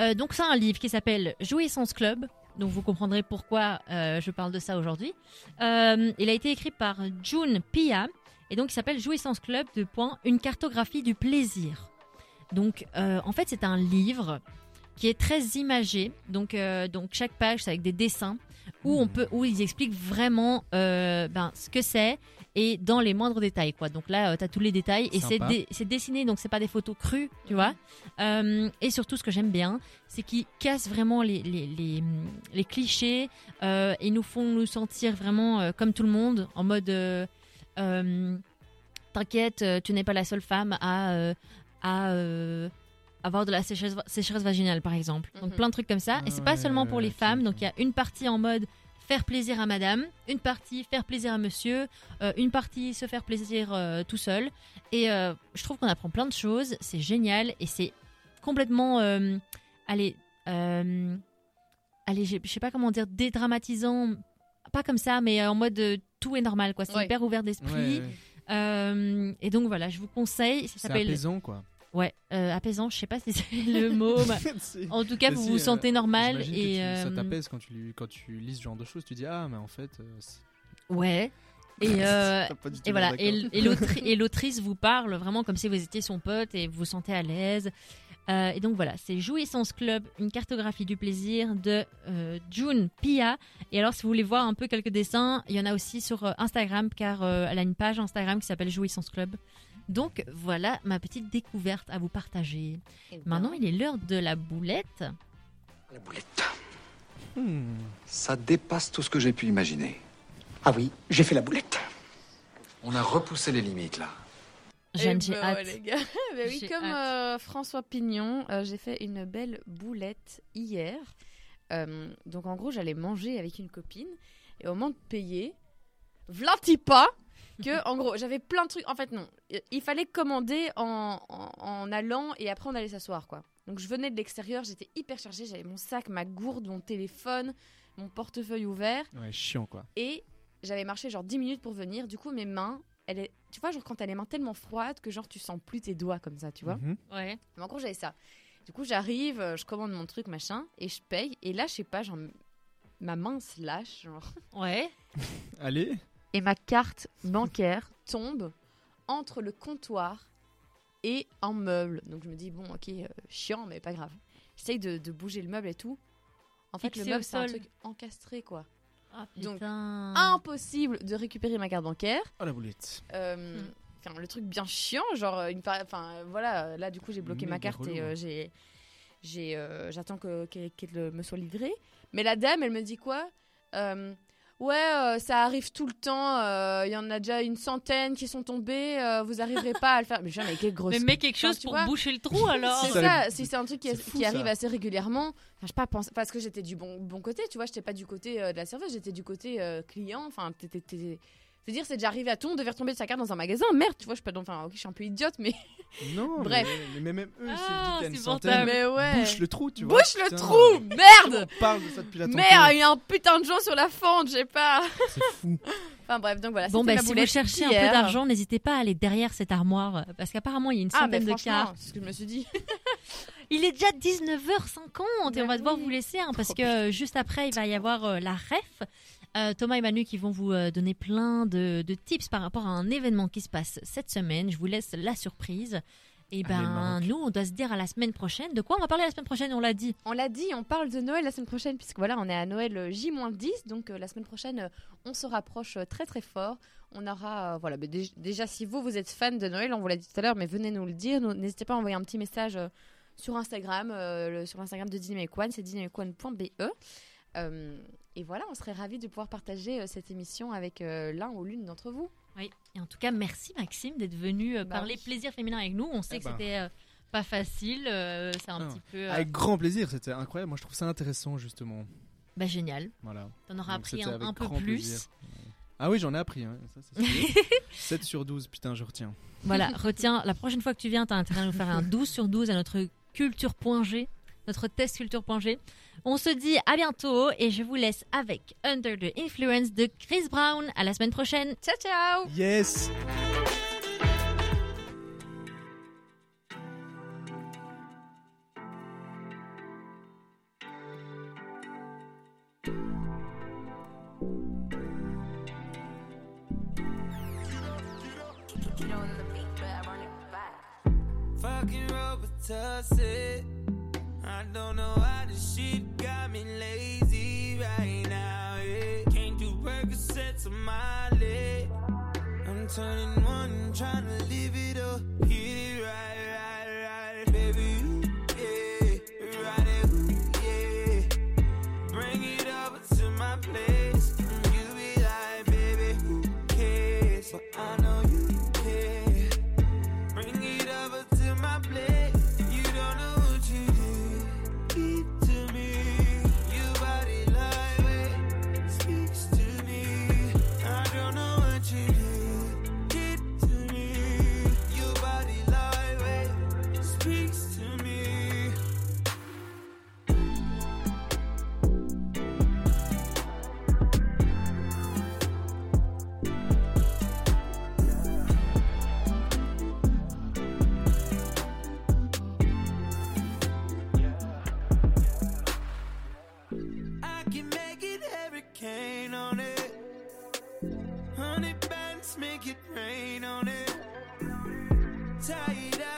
Euh, donc c'est un livre qui s'appelle Jouissance Club. Donc vous comprendrez pourquoi euh, je parle de ça aujourd'hui. Euh, il a été écrit par June Pia et donc il s'appelle Jouissance Club de point une cartographie du plaisir. Donc en fait c'est un livre qui est très imagé. Donc donc chaque page c'est avec des dessins où on peut où ils expliquent vraiment ben, ce que c'est et dans les moindres détails quoi. Donc là tu as tous les détails et c'est dé- c'est dessiné donc c'est pas des photos crues, tu vois. Euh, et surtout ce que j'aime bien, c'est qu'ils cassent vraiment les les, les, les clichés euh, et nous font nous sentir vraiment euh, comme tout le monde en mode euh, euh, t'inquiète, euh, tu n'es pas la seule femme à euh, à euh, avoir de la sécheresse, sécheresse vaginale par exemple. Donc Mhm. plein de trucs comme ça. Et c'est pas Ouais, seulement pour les femmes. Donc il y a une partie en mode faire plaisir à madame, une partie faire plaisir à monsieur, euh, une partie se faire plaisir euh, tout seul. Et euh, je trouve qu'on apprend plein de choses. C'est génial et c'est complètement, allez, allez, je sais pas comment dire, dédramatisant. Pas comme ça, mais en mode tout est normal, quoi. C'est Ouais. hyper ouvert d'esprit. Ouais, ouais. Et donc voilà, je vous conseille. Ça C'est s'appelle quoi. Ouais, euh, apaisant, je sais pas si c'est [laughs] le mot. [laughs] en tout cas, Mais vous si, vous euh, sentez normal j'imagine que et ça euh, t'apaise quand tu, quand tu lis ce genre de choses. Tu dis ah mais en fait euh, ouais. Et, [laughs] euh, et voilà, et, l'autrice vous parle vraiment comme si vous étiez son pote et vous vous sentez à l'aise. Euh, et donc voilà, c'est Jouissance Club, une cartographie du plaisir de euh, June Pia. Et alors, si vous voulez voir un peu quelques dessins, il y en a aussi sur euh, Instagram, car euh, elle a une page Instagram qui s'appelle Jouissance Club. Donc voilà ma petite découverte à vous partager. Maintenant, il est l'heure de la boulette. La boulette. Hmm. Ça dépasse tout ce que j'ai pu imaginer. Ah oui, j'ai fait la boulette. On a repoussé les limites là. Eh j'ai ben hâte. ouais, les gars. [laughs] Ben oui, comme hâte. euh, François Pignon, euh, j'ai fait une belle boulette hier. Euh, donc en gros, j'allais manger avec une copine et au moment de payer, v'lanti pas que en gros, j'avais plein de trucs. En fait, non, il fallait commander en, en, en allant et après on allait s'asseoir quoi. Donc je venais de l'extérieur, j'étais hyper chargée, j'avais mon sac, ma gourde, mon téléphone, mon portefeuille ouvert Ouais, chiant quoi. et j'avais marché genre 10 minutes pour venir. Du coup, mes mains, elle est, tu vois, genre quand t'as les mains tellement froides que genre tu sens plus tes doigts comme ça, tu vois. Mhm. Ouais. Mais en gros, j'avais ça. Du coup, j'arrive, euh, je commande mon truc, machin, et je paye. Et là, je sais pas, genre, ma main se lâche, genre. Ouais. Allez. Et ma carte bancaire tombe entre le comptoir et un meuble. Donc je me dis, bon, ok, euh, chiant, mais pas grave. J'essaye de, de bouger le meuble et tout. En fait, le meuble, c'est un truc encastré, quoi. Ah Donc. Impossible de récupérer ma carte bancaire. Oh la boulette. Euh, Hmm. Enfin, le truc bien chiant, genre, euh, une, pa- enfin, euh, voilà, euh, là, du coup, j'ai bloqué ma carte et euh, j'ai, j'ai, euh, j'attends que, qu'elle, euh, me soit livrée. Mais la dame, elle me dit quoi? Euh, Ouais, euh, ça arrive tout le temps. euh, Il y en a déjà une centaine qui sont tombés. euh, vous arriverez pas à le faire. Mais jamais, quelle grosse. Mais mets quelque Enfin, chose tu pour vois, boucher le trou [laughs] alors. C'est Ça, si c'est un truc qui, c'est fou, qui arrive assez régulièrement. Enfin, je sais pas, pense- parce que j'étais du bon, bon côté, tu vois, j'étais pas du côté euh, de la serveuse, j'étais du côté euh, client. Enfin, t'étais- C'est-à-dire, c'est déjà arrivé à tout, on devait retomber de sa carte dans un magasin. Merde, tu vois, je suis pas. dans- Enfin, ok, je suis un peu idiote, mais. [laughs] Non, mais- [laughs] Bref. Mais, mais même eux, Ah, a une centaine, Mais ouais. bouche le trou, tu vois. Bouche le Putain. trou Merde On parle de ça depuis la Merde, il y a un putain de gens sur la fente, je sais pas. C'est fou. [laughs] Enfin bref, donc voilà. Bon, bah, si vous cherchez un peu d'argent, n'hésitez pas à aller derrière cette armoire, euh, parce qu'apparemment, il y a une Ah, mais centaine de franchement, cartes. c'est ce que je me suis dit. Il est déjà 19h50 et on va devoir oui. vous laisser, hein, parce que euh, juste après, il va y avoir euh, la ref. Euh, Thomas et Manu qui vont vous euh, donner plein de, de tips par rapport à un événement qui se passe cette semaine. Je vous laisse la surprise. Et Allez, le ben, nous, on doit se dire à la semaine prochaine. De quoi on va parler la semaine prochaine On l'a dit. On l'a dit, on parle de Noël la semaine prochaine, puisque voilà, on est à Noël euh, J-10, donc euh, la semaine prochaine, euh, on se rapproche très très fort. On aura, euh, voilà, mais dé- déjà si vous, vous êtes fan de Noël, on vous l'a dit tout à l'heure, mais venez nous le dire. Nous- N'hésitez pas à envoyer un petit message euh, sur Instagram, euh, le- sur l'Instagram de Dynamic One, c'est dynamicone.be. Et voilà, on serait ravis de pouvoir partager euh, cette émission avec euh, l'un ou l'une d'entre vous. Oui. Et en tout cas, merci Maxime d'être venu euh, Bah parler oui. plaisir féminin avec nous. On sait Eh que ben. c'était euh, pas facile. euh, c'est un Non. petit peu. euh, Avec grand plaisir, c'était incroyable. Moi, je trouve ça intéressant, justement. bah, génial. Voilà. T'en auras Donc, appris un, peu plus. plaisir. Ah oui, j'en ai appris. hein. Ça, c'est sûr. [laughs] 7 sur 12, putain, je retiens. Voilà, retiens, la prochaine fois que tu viens, t'as intérêt à nous faire un 12 sur 12 à notre culture.g, notre test culture.g. On se dit à bientôt et je vous laisse avec Under the Influence de Chris Brown. À la semaine prochaine. Ciao ciao Yes Fucking. I don't know why this shit got me lazy right now. Yeah. Can't do Percocets on my leg. I'm turning one, trying to live it up. Hit it right, right, rain on it. Tie it up,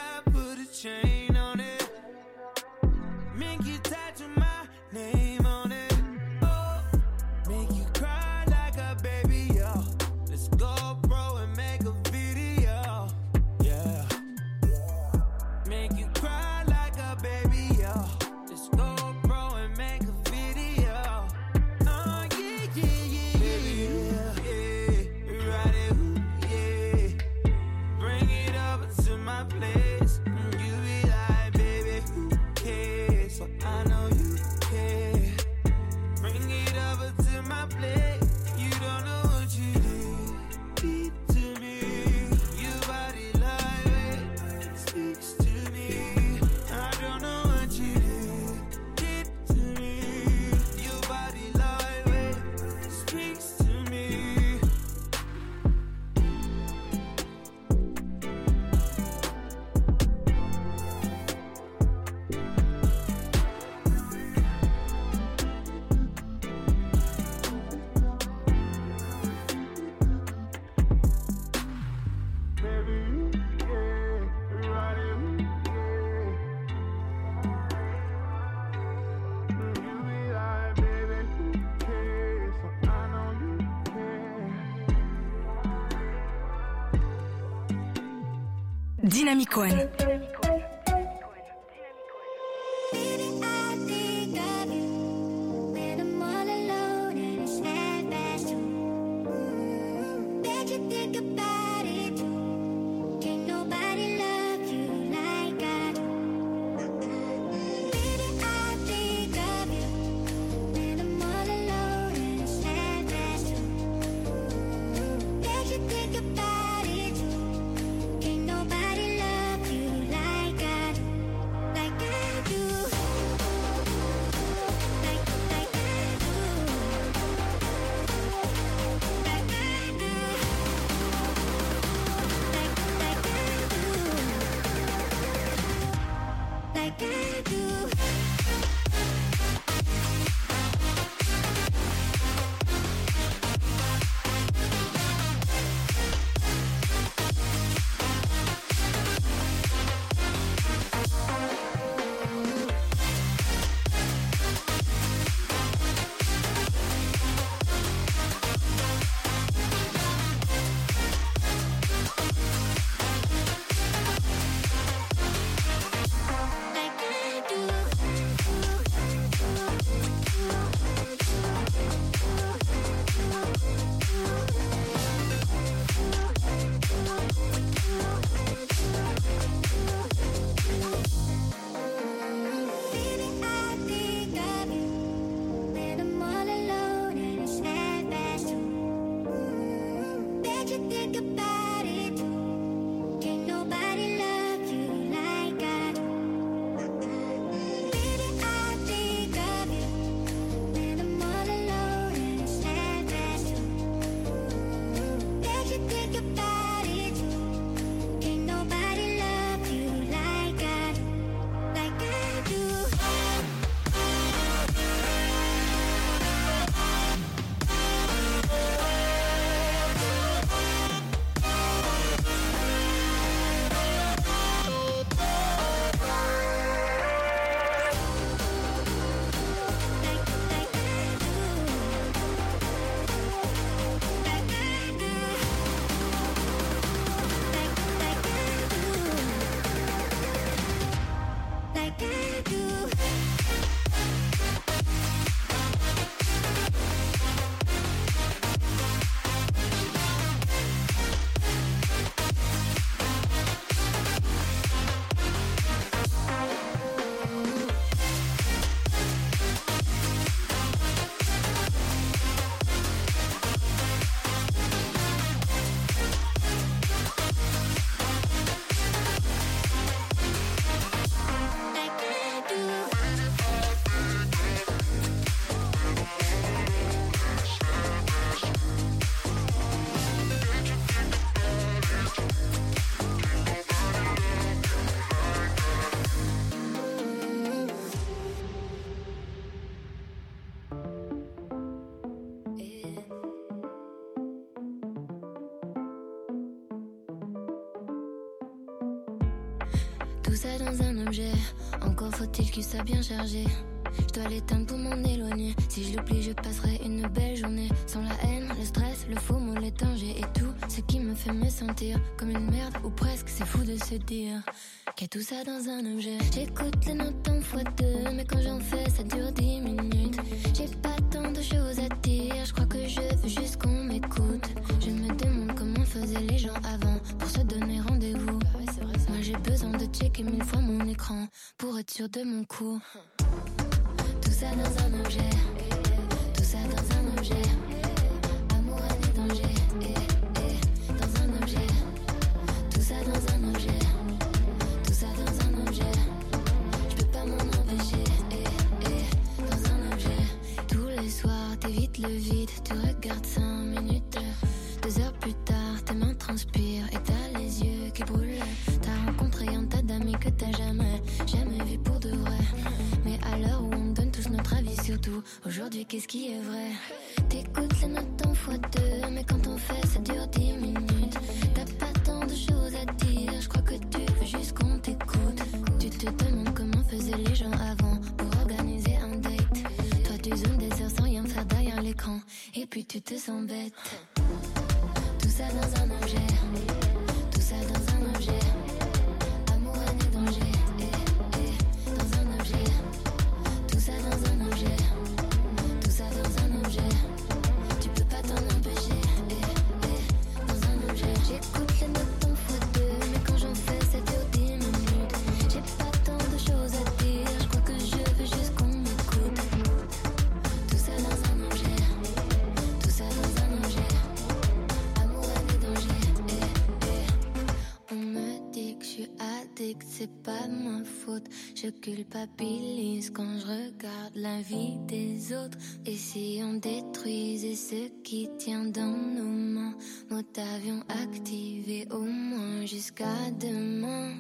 Dynamic One. Encore faut-il qu'il soit bien chargé. Je dois l'éteindre pour m'en éloigner. Si je l'oublie, je passerai une belle journée. Sans la haine, le stress, le faux mot, les et tout ce qui me fait me sentir comme une merde ou presque. C'est fou de se dire qu'il a tout ça dans un objet. J'écoute les notes en fois deux, mais quand j'en fais, ça dure dix minutes. J'ai pas tant de choses à dire, je crois que je veux juste qu'on m'écoute. De mon coup. Tout ça dans un culpabilise quand je regarde la vie des autres. Et si on détruisait ce qui tient dans nos mains, mode avion activé au moins jusqu'à demain.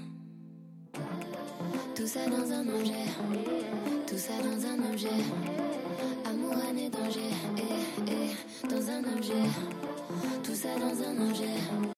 Tout ça dans un objet, tout ça dans un objet. Amour, haine et danger, eh, eh, dans un objet. Tout ça dans un objet,